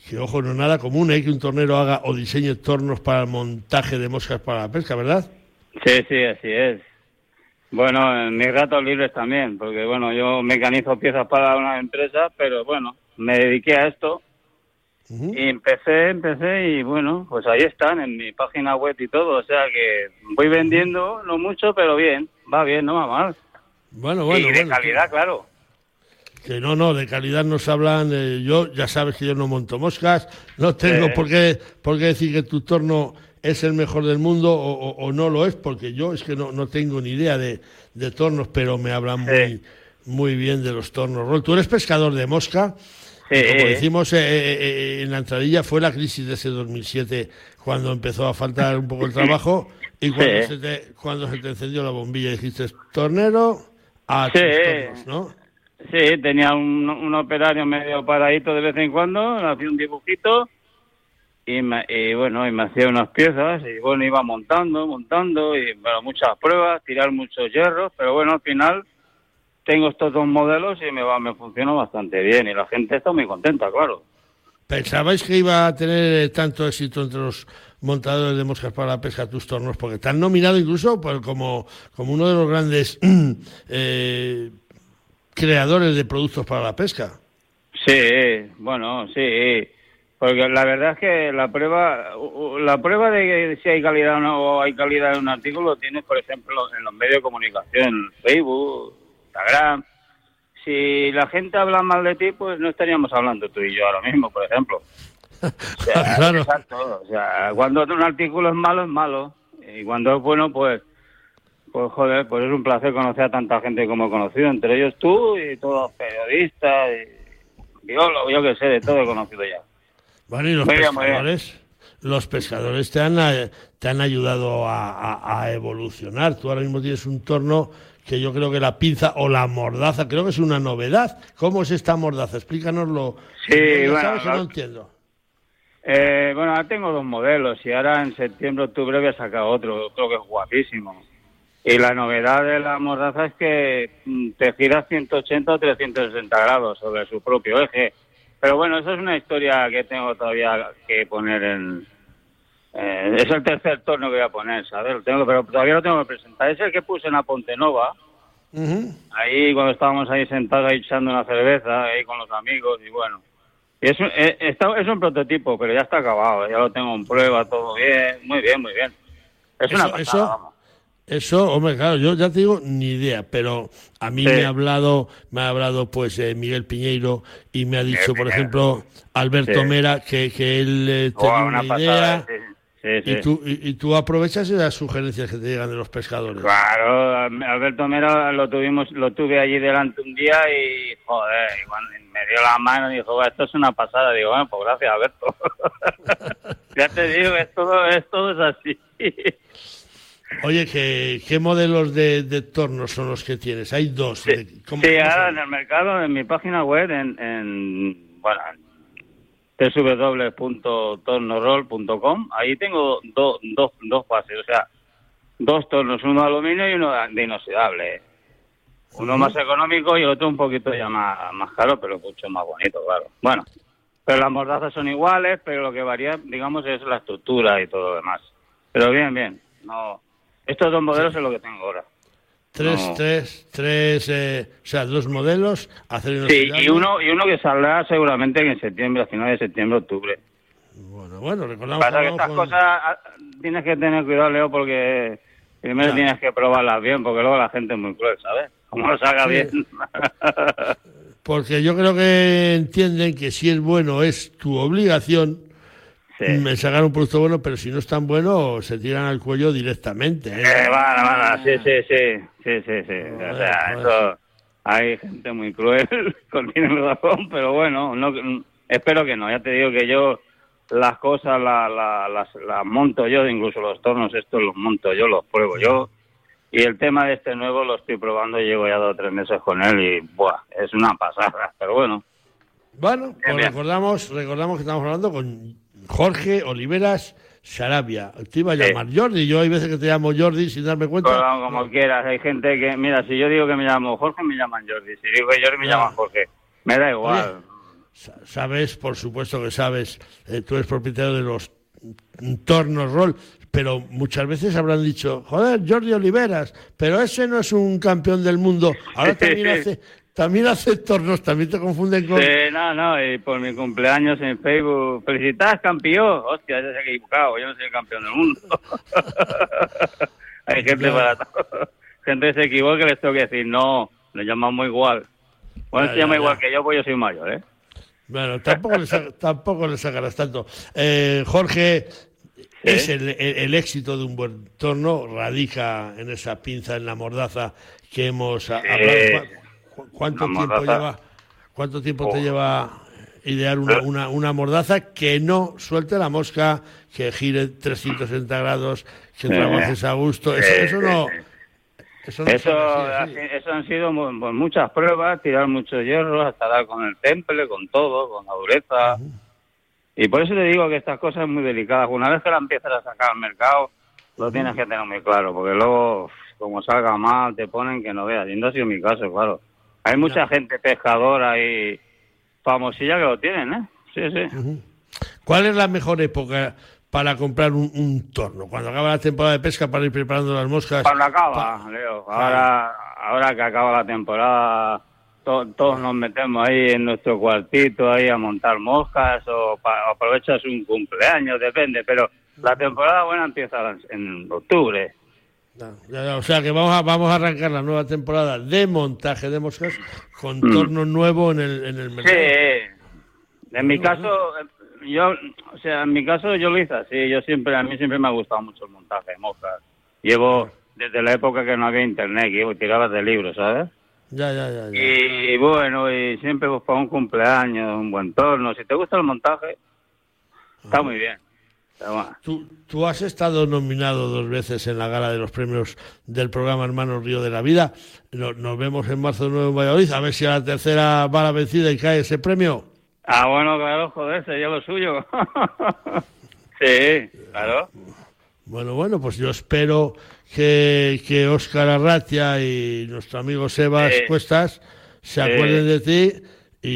Speaker 1: que, ojo, no es nada común, ¿eh? que un tornero haga o diseñe tornos para el montaje de moscas para la pesca, ¿verdad?
Speaker 8: Sí, sí, así es. Bueno, en mis ratos libres también, porque bueno, yo mecanizo piezas para una empresa, pero bueno, me dediqué a esto y empecé, empecé y bueno, pues ahí están en mi página web y todo, o sea que voy vendiendo, no mucho, pero bien, va bien, no va mal.
Speaker 1: Bueno, bueno.
Speaker 8: y de
Speaker 1: bueno,
Speaker 8: calidad, claro.
Speaker 1: Que no, no, de calidad nos hablan. eh, yo, ya sabes que yo no monto moscas, no tengo
Speaker 8: Sí.
Speaker 1: por, qué, por qué decir que tu torno es el mejor del mundo o, o- o no lo es, porque yo es que no, no tengo ni idea de, de tornos, pero me hablan muy, muy bien de los tornos. Rol, tú eres pescador de mosca.
Speaker 8: Sí.
Speaker 1: Como decimos eh, eh, eh, en la entradilla, fue la crisis de ese 2007 cuando empezó a faltar un poco el trabajo y cuando,
Speaker 8: Sí.
Speaker 1: se, te, cuando se te encendió la bombilla dijiste, tornero a
Speaker 8: Sí.
Speaker 1: tornos, ¿no?
Speaker 8: Sí, tenía un, un operario medio paradito de vez en cuando, hacía un dibujito y, me- y bueno, y me hacía unas piezas y bueno, iba montando, montando y bueno, muchas pruebas, tirar muchos hierros, pero bueno, al final tengo estos dos modelos y me va, me funciona bastante bien y la gente está muy contenta, claro.
Speaker 1: ¿Pensabais que iba a tener eh, tanto éxito entre los montadores de moscas para la pesca tus tornos? Porque te han nominado incluso por- como, como uno de los grandes eh, creadores de productos para la pesca.
Speaker 8: Sí, bueno, sí, porque la verdad es que la prueba, la prueba de si hay calidad o no hay calidad en un artículo lo tienes, por ejemplo, en los medios de comunicación, Facebook, Instagram. Si la gente habla mal de ti, pues no estaríamos hablando tú y yo ahora mismo, por ejemplo. O sea,
Speaker 1: Claro.
Speaker 8: Exacto. O sea, cuando un artículo es malo, es malo. Y cuando es bueno, pues, pues joder, pues es un placer conocer a tanta gente como he conocido, entre ellos tú y todos los periodistas, y biólogos, yo que sé, de todo he conocido ya.
Speaker 1: Bueno, y los
Speaker 8: Muy bien, muy bien.
Speaker 1: pescadores, los pescadores te han, eh, te han ayudado a, a- a evolucionar. Tú ahora mismo tienes un torno que yo creo que la pinza o la mordaza, creo que es una novedad. ¿Cómo es esta mordaza? Explícanoslo.
Speaker 8: Sí,
Speaker 1: ya
Speaker 8: bueno,
Speaker 1: sabes que
Speaker 8: la-
Speaker 1: no entiendo.
Speaker 8: Eh, bueno, ahora tengo dos modelos y ahora en septiembre, octubre voy a sacar otro, otro que es guapísimo. Y la novedad de la mordaza es que mm, te giras 180 o 360 grados sobre su propio eje. Pero bueno, eso es una historia que tengo todavía que poner en... eh, es el tercer torno que voy a poner, ¿sabes? Lo tengo, pero todavía lo tengo que presentar. Es el que puse en la Ponte Nova.
Speaker 1: Ujú.
Speaker 8: Ahí cuando estábamos ahí sentados ahí echando una cerveza ahí con los amigos y bueno. Y es, un- eh, está- es un prototipo, pero ya está acabado, ya lo tengo en prueba, todo bien, muy bien, muy bien. Es una pasada,
Speaker 1: eso-
Speaker 8: vamos.
Speaker 1: Eso, hombre, claro, yo ya te digo ni idea, pero a mí
Speaker 8: Sí.
Speaker 1: me ha hablado, me ha hablado pues eh, Miguel Piñeiro y me ha dicho, por
Speaker 8: Piñeiro.
Speaker 1: ejemplo, Alberto
Speaker 8: Sí.
Speaker 1: Mera que, que él eh, tenía
Speaker 8: Buah,
Speaker 1: una,
Speaker 8: una pasada,
Speaker 1: idea
Speaker 8: sí, sí,
Speaker 1: y tú y, y tú aprovechas esas sugerencias que te llegan de los pescadores.
Speaker 8: Claro, Alberto Mera lo tuvimos, lo tuve allí delante un día y joder, y me dio la mano y dijo, "Buah, esto es una pasada, digo, bueno, pues gracias Alberto. ya te digo, es todo, es todo es así.
Speaker 1: Oye, ¿qué, qué modelos de, de tornos son los que tienes? Hay dos. de- ¿cómo-
Speaker 8: Sí,
Speaker 1: cómo
Speaker 8: ahora en el mercado, en mi página web, en, en bueno, www.tornorol.com, ahí tengo do- dos dos fases, o sea, dos tornos, uno de aluminio y uno de inoxidable. Uno más económico y otro un poquito ya más, más caro, pero mucho más bonito, claro. Bueno, pero las mordazas son iguales, pero lo que varía, digamos, es la estructura y todo lo demás. Pero bien, bien. No, estos dos modelos es lo que tengo ahora.
Speaker 1: Tres,
Speaker 8: no.
Speaker 1: tres, tres, eh, o sea, dos modelos, acero
Speaker 8: Sí, y uno, y uno que saldrá seguramente en septiembre, a finales de septiembre, octubre.
Speaker 1: Bueno, bueno, recordamos
Speaker 8: Pasa que estas
Speaker 1: con-
Speaker 8: cosas ah, tienes que tener cuidado, Leo, porque primero tienes que probarlas bien, porque luego la gente es muy cruel, ¿sabes? Como lo salga
Speaker 1: Sí.
Speaker 8: bien.
Speaker 1: Porque yo creo que entienden que si es bueno es tu obligación
Speaker 8: sí.
Speaker 1: mm, sacar un producto bueno, pero si no es tan bueno se tiran al cuello directamente. ¿eh?
Speaker 8: Eh, van, van, sí, sí, sí, sí, sí, sí. O sea, eso, hay gente muy cruel, con tienen razón, pero bueno, no, espero que no. Ya te digo que yo las cosas la, la- las, las monto yo, incluso los tornos estos los monto yo, los pruebo yo. Y el tema de este nuevo lo estoy probando, llevo ya dos o tres meses con él y, buah, es una pasada. Pero bueno,
Speaker 1: Bueno, pues recordamos, recordamos que estamos hablando con Jorge Oliveras Sarabia. Te iba a
Speaker 8: Sí.
Speaker 1: llamar Jordi, yo hay veces que te llamo Jordi sin darme cuenta.
Speaker 8: Pues, como quieras, hay gente que, mira, si yo digo que me llamo Jorge, me llaman Jordi. Si digo que Jordi, me
Speaker 1: Ya.
Speaker 8: llaman Jorge. Me da igual.
Speaker 1: Sa- Sabes, por supuesto que sabes, eh, tú eres propietario de los tornos roll. pero muchas veces habrán dicho, joder, Jordi Oliveras, pero ese no es un campeón del mundo. Ahora también hace, también hace tornos, también te confunden con...
Speaker 8: Sí, no, no, y por mi cumpleaños en Facebook, felicitas campeón. Hostia, ya se ha equivocado, yo no soy el campeón del mundo. Hay gente para todo. Gente se equivoca y les tengo que decir, no, le llamamos igual. Bueno,
Speaker 1: Ya,
Speaker 8: se llama
Speaker 1: ya,
Speaker 8: igual
Speaker 1: ya.
Speaker 8: que yo, pues yo soy mayor, ¿eh?
Speaker 1: Bueno, tampoco le, tampoco le sacarás tanto. Eh, Jorge, es el, el- el éxito de un buen torno, radica en esa pinza, en la mordaza que hemos hablado. ¿Cu- ¿Cuánto tiempo
Speaker 8: mordaza.
Speaker 1: lleva? ¿Cuánto tiempo te
Speaker 8: Oh.
Speaker 1: lleva idear una, una, una mordaza que no suelte la mosca, que gire 360 grados, que trabajes a gusto? Eso, eso no. Eso, no
Speaker 8: Eso,
Speaker 1: así, así.
Speaker 8: eso han sido mu- muchas pruebas, tirar muchos hierros, hasta dar con el temple, con todo, con la dureza. Y por eso te digo que estas cosas son muy delicadas. Una vez que la empiezas a sacar al mercado, lo tienes que tener muy claro, porque luego, como salga mal, te ponen que no veas. Y no ha sido mi caso, claro. Hay mucha gente pescadora y famosilla que lo tienen, ¿eh? Sí, sí.
Speaker 1: ¿Cuál es la mejor época para comprar un, un torno? Cuando acaba la temporada de pesca para ir preparando las moscas.
Speaker 8: Cuando acaba, Leo. Ahora, ahora que acaba la temporada, to- todos nos metemos ahí en nuestro cuartito ahí a montar moscas o aprovechas un cumpleaños, depende. Pero la temporada buena empieza en octubre.
Speaker 1: O sea que vamos a, vamos a arrancar la nueva temporada de montaje de moscas con
Speaker 8: Mm.
Speaker 1: torno nuevo en el, en el mercado.
Speaker 8: Sí, en mi caso, yo, o sea, en mi caso yo lo hice así. Yo siempre, a mí siempre me ha gustado mucho el montaje de moscas. Llevo desde la época que no había internet, que yo tiraba de libros, ¿sabes?
Speaker 1: Ya, ya, ya. ya.
Speaker 8: Y bueno, y siempre pues, para un cumpleaños, un buen torno. Si te gusta el montaje, está muy bien.
Speaker 1: Tú, tú has estado nominado dos veces en la gala de los premios del programa Hermanos Río de la Vida. No- Nos, vemos en marzo de nuevo en Valladolid. A ver si a la tercera va la vencida y cae ese premio.
Speaker 8: Ah, bueno, claro, joder, sería lo suyo. sí, claro.
Speaker 1: Bueno, bueno, pues yo espero que, que Óscar Arratia y nuestro amigo Sebas
Speaker 8: Sí.
Speaker 1: Cuestas se
Speaker 8: Sí.
Speaker 1: acuerden de ti y,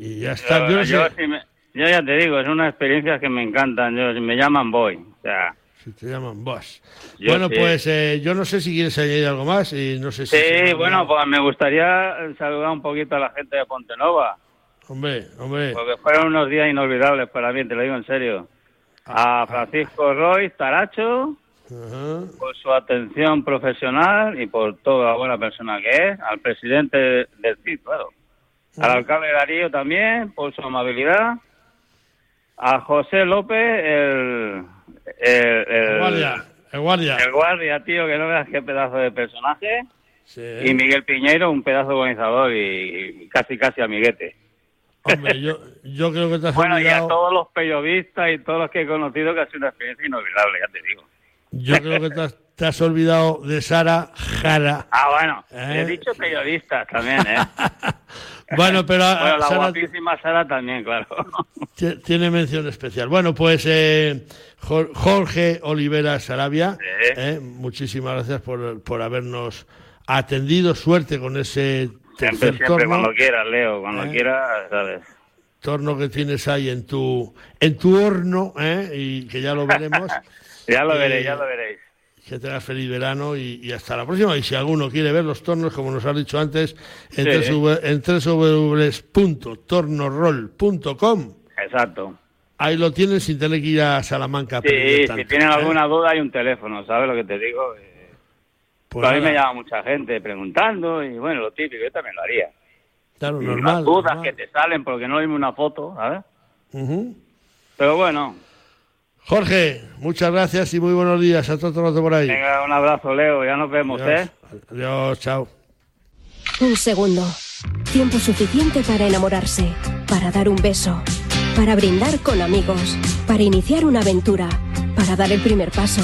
Speaker 1: y ya está. Yo no sé
Speaker 8: me- yo ya te digo, es una experiencia que me encantan. Yo, me llaman. O sea,
Speaker 1: si te llaman Boss.
Speaker 8: Yo
Speaker 1: Bueno,
Speaker 8: sí.
Speaker 1: pues eh, yo no sé si quieres añadir algo más y no sé si...
Speaker 8: sí, bueno, pues me gustaría saludar un poquito a la gente de Pontenova.
Speaker 1: Hombre, hombre.
Speaker 8: Porque fueron unos días inolvidables para mí, te lo digo en serio. A Francisco Roy Taracho, por su atención profesional y por toda la buena persona que es. Al presidente del CID, claro. Al alcalde Darío también, por su amabilidad. A José López, el... El, el-
Speaker 1: guardia, el guardia.
Speaker 8: el guardia, tío, que no veas qué pedazo de personaje.
Speaker 1: Sí.
Speaker 8: Y Miguel Piñeiro, un pedazo de organizador y, y casi casi amiguete.
Speaker 1: Hombre, yo, yo creo que te has
Speaker 8: Bueno, y a
Speaker 1: olvidado...
Speaker 8: todos los periodistas y todos los que he conocido, que ha sido una experiencia inolvidable, ya te digo.
Speaker 1: Yo creo que te has, te has olvidado de Sara Jara.
Speaker 8: Ah, bueno,
Speaker 1: Eh.
Speaker 8: he dicho periodistas también, ¿eh?
Speaker 1: Bueno, pero
Speaker 8: bueno, la
Speaker 1: Sara
Speaker 8: guapísima Sara también, claro.
Speaker 1: tiene mención especial. Bueno, pues eh, Jor- Jorge Olivera Sarabia,
Speaker 8: Sí.
Speaker 1: eh, muchísimas gracias por, por habernos atendido. Suerte con ese
Speaker 8: Siempre, siempre,
Speaker 1: torno,
Speaker 8: cuando quieras, Leo, cuando
Speaker 1: Eh.
Speaker 8: quieras, ¿sabes?
Speaker 1: torno que tienes ahí en tu, en tu horno, eh, y que ya lo veremos.
Speaker 8: Ya lo
Speaker 1: Eh,
Speaker 8: veréis, ya lo veréis.
Speaker 1: Que tengas feliz verano y, y hasta la próxima. Y si alguno quiere ver los tornos, como nos has dicho antes, en,
Speaker 8: Sí.
Speaker 1: www.tornorol.com.
Speaker 8: Exacto.
Speaker 1: Ahí lo tienen sin tener que ir a Salamanca.
Speaker 8: Sí,
Speaker 1: aprender
Speaker 8: si
Speaker 1: tanto,
Speaker 8: tienen
Speaker 1: ¿eh?
Speaker 8: alguna duda hay un teléfono, ¿sabes lo que te digo? Eh,
Speaker 1: Pues
Speaker 8: a mí me llama mucha gente preguntando y bueno, lo típico, yo también lo haría.
Speaker 1: Claro,
Speaker 8: Y
Speaker 1: normal.
Speaker 8: las dudas
Speaker 1: normal.
Speaker 8: que te salen porque no vimos una foto, ¿sabes?
Speaker 1: Ujú.
Speaker 8: Pero bueno,
Speaker 1: Jorge, muchas gracias y muy buenos días a todos los de por ahí.
Speaker 8: venga, un abrazo, Leo, ya nos vemos,
Speaker 1: Adiós.
Speaker 8: ¿eh?
Speaker 1: Adiós, chao.
Speaker 5: Un segundo. Tiempo suficiente para enamorarse, para dar un beso, para brindar con amigos, para iniciar una aventura, para dar el primer paso,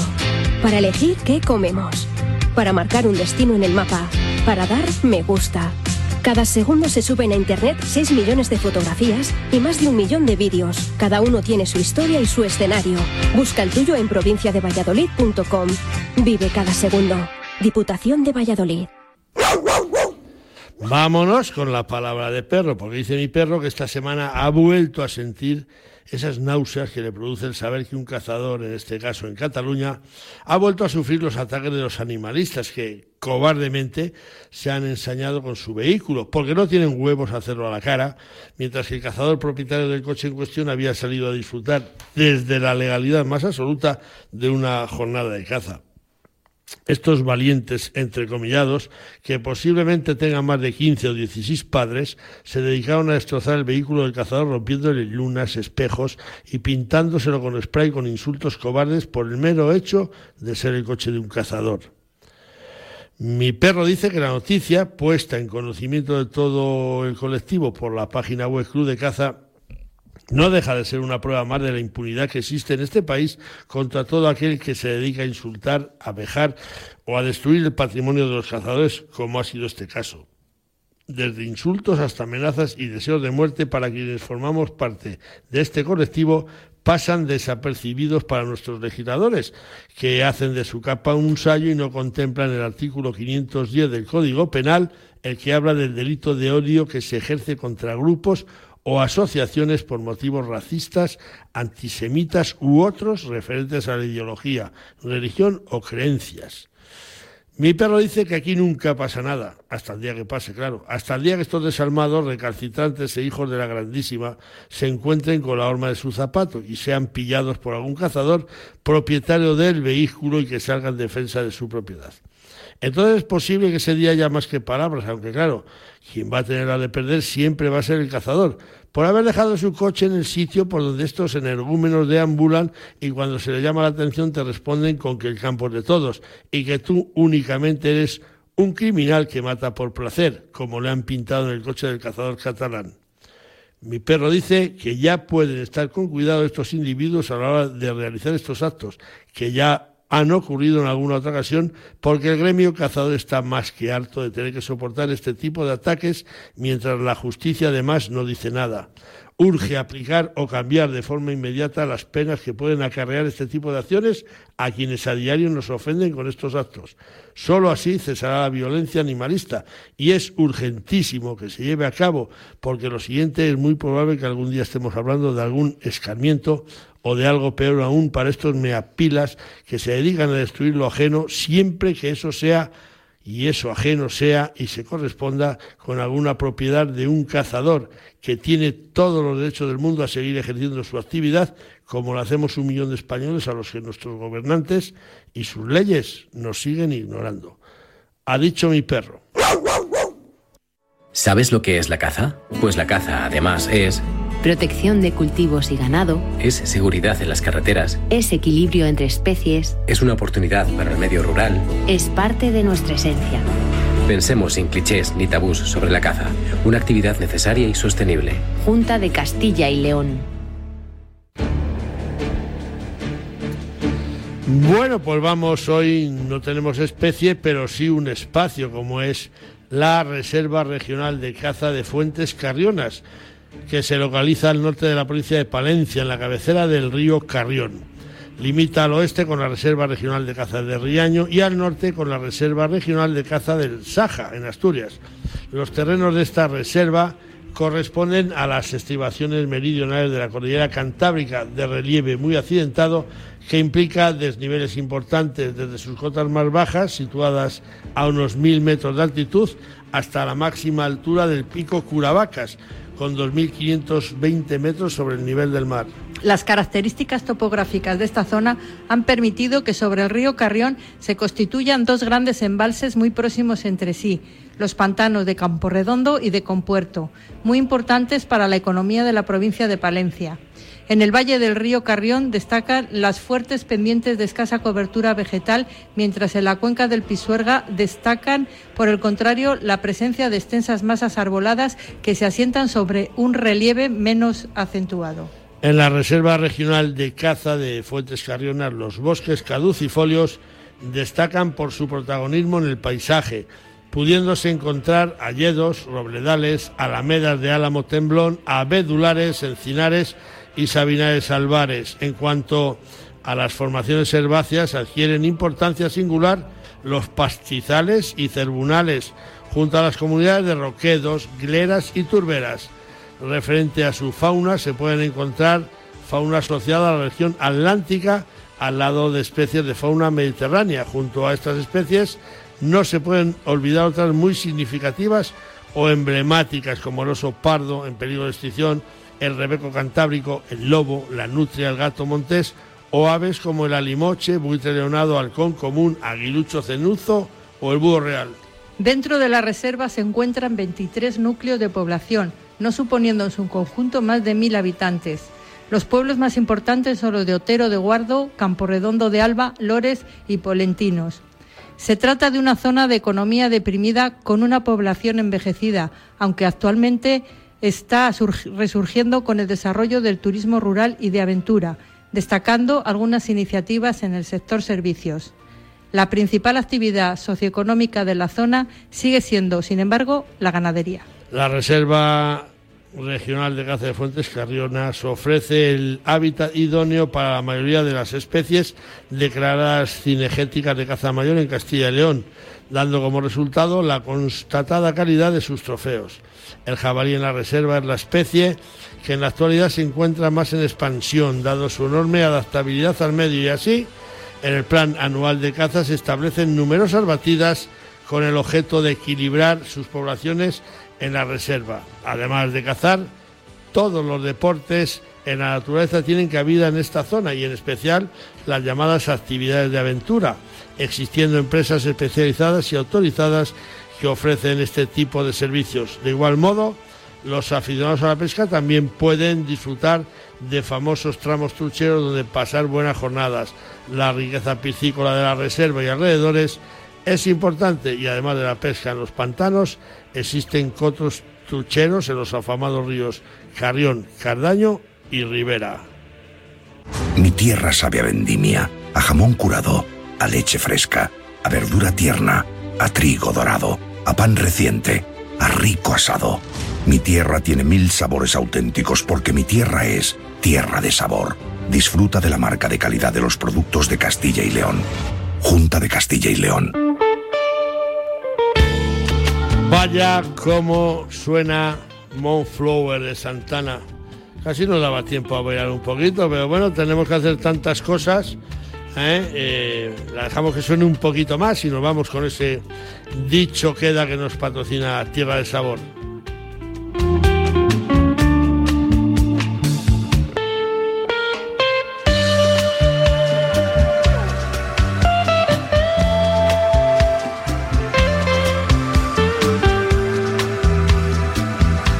Speaker 5: para elegir qué comemos, para marcar un destino en el mapa, para dar me gusta. Cada segundo se suben a Internet 6 millones de fotografías y más de un millón de vídeos. Cada uno tiene su historia y su escenario. Busca el tuyo en provinciadevalladolid.com. Vive cada segundo. Diputación de Valladolid.
Speaker 1: Vámonos con la palabra de perro, porque dice mi perro que esta semana ha vuelto a sentir esas náuseas que le produce el saber que un cazador, en este caso en Cataluña, ha vuelto a sufrir los ataques de los animalistas que cobardemente se han ensañado con su vehículo, porque no tienen huevos a hacerlo a la cara, mientras que el cazador propietario del coche en cuestión había salido a disfrutar desde la legalidad más absoluta de una jornada de caza estos valientes, entrecomillados, que posiblemente tengan más de 15 o 16 padres, se dedicaron a destrozar el vehículo del cazador rompiéndole lunas, espejos y pintándoselo con spray con insultos cobardes por el mero hecho de ser el coche de un cazador. Mi perro dice que la noticia, puesta en conocimiento de todo el colectivo por la página web Club de Caza, no deja de ser una prueba más de la impunidad que existe en este país contra todo aquel que se dedica a insultar, a vejar o a destruir el patrimonio de los cazadores, como ha sido este caso. Desde insultos hasta amenazas y deseos de muerte para quienes formamos parte de este colectivo pasan desapercibidos para nuestros legisladores, que hacen de su capa un sallo y no contemplan el artículo 510 del Código Penal, el que habla del delito de odio que se ejerce contra grupos o asociaciones por motivos racistas, antisemitas u otros referentes a la ideología, religión o creencias. Mi perro dice que aquí nunca pasa nada, hasta el día que pase, claro, hasta el día que estos desalmados, recalcitrantes e hijos de la grandísima se encuentren con la horma de su zapato y sean pillados por algún cazador propietario del vehículo y que salga en defensa de su propiedad. Entonces es posible que ese día haya más que palabras, aunque claro, quien va a tener la de perder siempre va a ser el cazador, por haber dejado su coche en el sitio por donde estos energúmenos deambulan y cuando se le llama la atención te responden con que el campo es de todos y que tú únicamente eres un criminal que mata por placer, como le han pintado en el coche del cazador catalán. Mi perro dice que ya pueden estar con cuidado estos individuos a la hora de realizar estos actos, que ya han ocurrido en alguna otra ocasión porque el gremio cazador está más que harto de tener que soportar este tipo de ataques mientras la justicia además no dice nada. Urge aplicar o cambiar de forma inmediata las penas que pueden acarrear este tipo de acciones a quienes a diario nos ofenden con estos actos. Solo así cesará la violencia animalista y es urgentísimo que se lleve a cabo porque lo siguiente es muy probable que algún día estemos hablando de algún escarmiento o de algo peor aún para estos meapilas que se dedican a destruir lo ajeno siempre que eso sea y eso ajeno sea y se corresponda con alguna propiedad de un cazador que tiene todos los derechos del mundo a seguir ejerciendo su actividad, como lo hacemos un millón de españoles a los que nuestros gobernantes y sus leyes nos siguen ignorando. Ha dicho mi perro.
Speaker 9: ¿Sabes lo que es la caza? Pues la caza, además, es
Speaker 5: protección de cultivos y ganado,
Speaker 9: es seguridad en las carreteras,
Speaker 5: es equilibrio entre especies,
Speaker 9: es una oportunidad para el medio rural,
Speaker 5: es parte de nuestra esencia.
Speaker 9: Pensemos sin clichés ni tabús sobre la caza, una actividad necesaria y sostenible.
Speaker 5: Junta de Castilla y León.
Speaker 1: Bueno, pues vamos, hoy no tenemos especie, pero sí un espacio como es la Reserva Regional de Caza de Fuentes Carrionas que se localiza al norte de la provincia de Palencia, en la cabecera del río Carrión. Limita al oeste con la Reserva Regional de Caza de Riaño y al norte con la Reserva Regional de Caza del Saja, en Asturias. Los terrenos de esta reserva corresponden a las estribaciones meridionales de la cordillera cantábrica de relieve muy accidentado que implica desniveles importantes desde sus cotas más bajas, situadas a unos mil metros de altitud, hasta la máxima altura del pico Curavacas, con 2.520 metros sobre el nivel del mar.
Speaker 2: Las características topográficas de esta zona han permitido que sobre el río Carrión se constituyan dos grandes embalses muy próximos entre sí, los pantanos de Camporredondo y de Compuerto, muy importantes para la economía de la provincia de Palencia. En el valle del río Carrión destacan las fuertes pendientes de escasa cobertura vegetal, mientras en la cuenca del Pisuerga destacan, por el contrario, la presencia de extensas masas arboladas que se asientan sobre un relieve menos acentuado.
Speaker 1: En la Reserva Regional de Caza de Fuentes Carrionas, los bosques caducifolios destacan por su protagonismo en el paisaje, pudiéndose encontrar alledos, robledales, alamedas de álamo temblón, abedulares, encinares y Sabinares Alvares. En cuanto a las formaciones herbáceas, adquieren importancia singular los pastizales y cerbunales, junto a las comunidades de roquedos, gleras y turberas. Referente a su fauna, se pueden encontrar fauna asociada a la región atlántica al lado de especies de fauna mediterránea. Junto a estas especies no se pueden olvidar otras muy significativas o emblemáticas como el oso pardo en peligro de extinción, el rebeco cantábrico, el lobo, la nutria, el gato montés o aves como el alimoche, buitre leonado, halcón común, aguilucho cenuzo o el búho real.
Speaker 2: Dentro de la reserva se encuentran 23 núcleos de población, no suponiendo en su conjunto más de mil habitantes. Los pueblos más importantes son los de Otero de Guardo, Camporredondo de Alba, Lores y Polentinos. Se trata de una zona de economía deprimida con una población envejecida, aunque actualmente está resurgiendo con el desarrollo del turismo rural y de aventura, destacando algunas iniciativas en el sector servicios. La principal actividad socioeconómica de la zona sigue siendo, sin embargo, la ganadería.
Speaker 1: La Reserva Regional de Caza de Fuentes Carrionas ofrece el hábitat idóneo para la mayoría de las especies declaradas cinegéticas de caza mayor en Castilla y León, dando como resultado la constatada calidad de sus trofeos. El jabalí en la reserva es la especie que en la actualidad se encuentra más en expansión, dado su enorme adaptabilidad al medio y así, en el plan anual de caza se establecen numerosas batidas con el objeto de equilibrar sus poblaciones en la reserva. Además de cazar, todos los deportes en la naturaleza tienen cabida en esta zona y en especial las llamadas actividades de aventura, existiendo empresas especializadas y autorizadas que ofrecen este tipo de servicios. De igual modo, los aficionados a la pesca también pueden disfrutar de famosos tramos trucheros donde pasar buenas jornadas. La riqueza piscícola de la reserva y alrededores es importante y además de la pesca en los pantanos, existen cotos trucheros en los afamados ríos Carrión, Cardaño y Rivera.
Speaker 3: Mi tierra sabe a vendimia, a jamón curado, a leche fresca, a verdura tierna, a trigo dorado a pan reciente, a rico asado. Mi tierra tiene mil sabores auténticos porque mi tierra es tierra de sabor. Disfruta de la marca de calidad de los productos de Castilla y León. Junta de Castilla y León.
Speaker 1: Vaya cómo suena Moonflower de Santana. Casi no daba tiempo a bailar un poquito, pero bueno, tenemos que hacer tantas cosas ¿eh? Eh, la dejamos que suene un poquito más y nos vamos con ese dicho queda que nos patrocina Tierra del Sabor.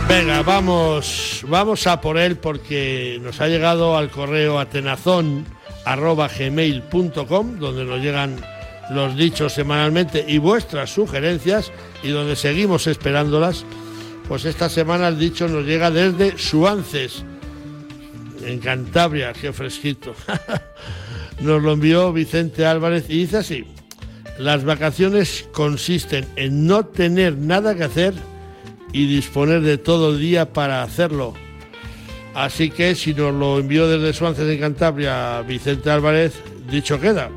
Speaker 1: Venga, vamos, vamos a por él porque nos ha llegado al correo atenazón arroba gmail.com, donde nos llegan los dichos semanalmente y vuestras sugerencias y donde seguimos esperándolas. Pues esta semana el dicho nos llega desde Suances, en Cantabria, qué fresquito. nos lo envió Vicente Álvarez y dice así, las vacaciones consisten en no tener nada que hacer y disponer de todo el día para hacerlo Así que si nos lo envió desde Suances de Cantabria Vicente Álvarez, dicho queda.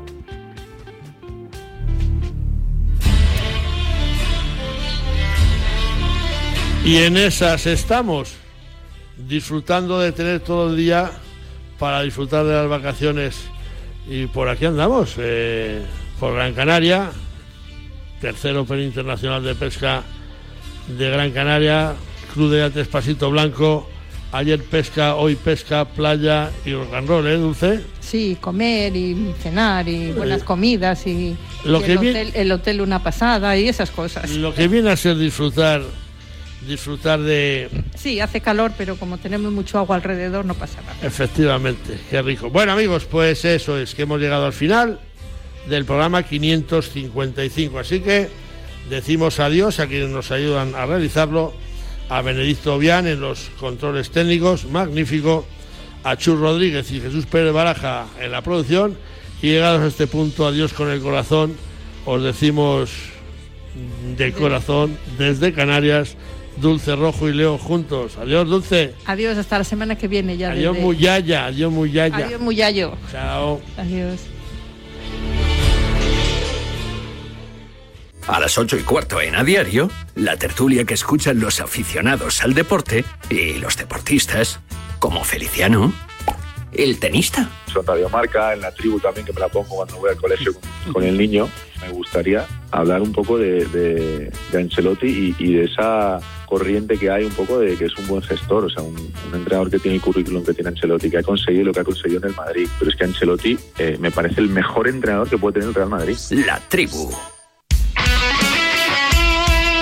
Speaker 1: Y en esas estamos, disfrutando de tener todo el día para disfrutar de las vacaciones. Y por aquí andamos, eh, por Gran Canaria, tercer Open Internacional de Pesca de Gran Canaria, Club de Yates Pasito Blanco, Ayer pesca, hoy pesca, playa y rock and roll, ¿eh, Dulce?
Speaker 2: Sí, comer y cenar y buenas comidas y, lo que el, hotel, el, hotel, una pasada y esas cosas.
Speaker 1: Lo que viene a ser disfrutar, disfrutar de...
Speaker 2: Sí, hace calor, pero como tenemos mucho agua alrededor no pasa nada.
Speaker 1: Efectivamente, qué rico. Bueno amigos, pues eso es, que hemos llegado al final del programa 555, así que decimos adiós a quienes nos ayudan a realizarlo a Benedicto Vian en los controles técnicos, magnífico, a Chur Rodríguez y Jesús Pérez Baraja en la producción y llegados a este punto, adiós con el corazón, os decimos de corazón desde Canarias, Dulce Rojo y Leo juntos. Adiós, Dulce.
Speaker 2: Adiós, hasta la semana que viene ya.
Speaker 1: Adiós, desde... Muyaya, adiós, Muyaya.
Speaker 2: Adiós, Muyayo.
Speaker 1: Chao.
Speaker 2: Adiós.
Speaker 10: A las ocho y cuarto en A Diario, la tertulia que escuchan los aficionados al deporte y los deportistas, como Feliciano el tenista.
Speaker 11: Son Radio Marca, en la tribu también, que me la pongo cuando voy al colegio con, con el niño. Me gustaría hablar un poco de, de, de Ancelotti y, y, de esa corriente que hay un poco de que es un buen gestor, o sea, un, un, entrenador que tiene el currículum que tiene Ancelotti, que ha conseguido lo que ha conseguido en el Madrid. Pero es que Ancelotti eh, me parece el mejor entrenador que puede tener el Real Madrid.
Speaker 10: La tribu.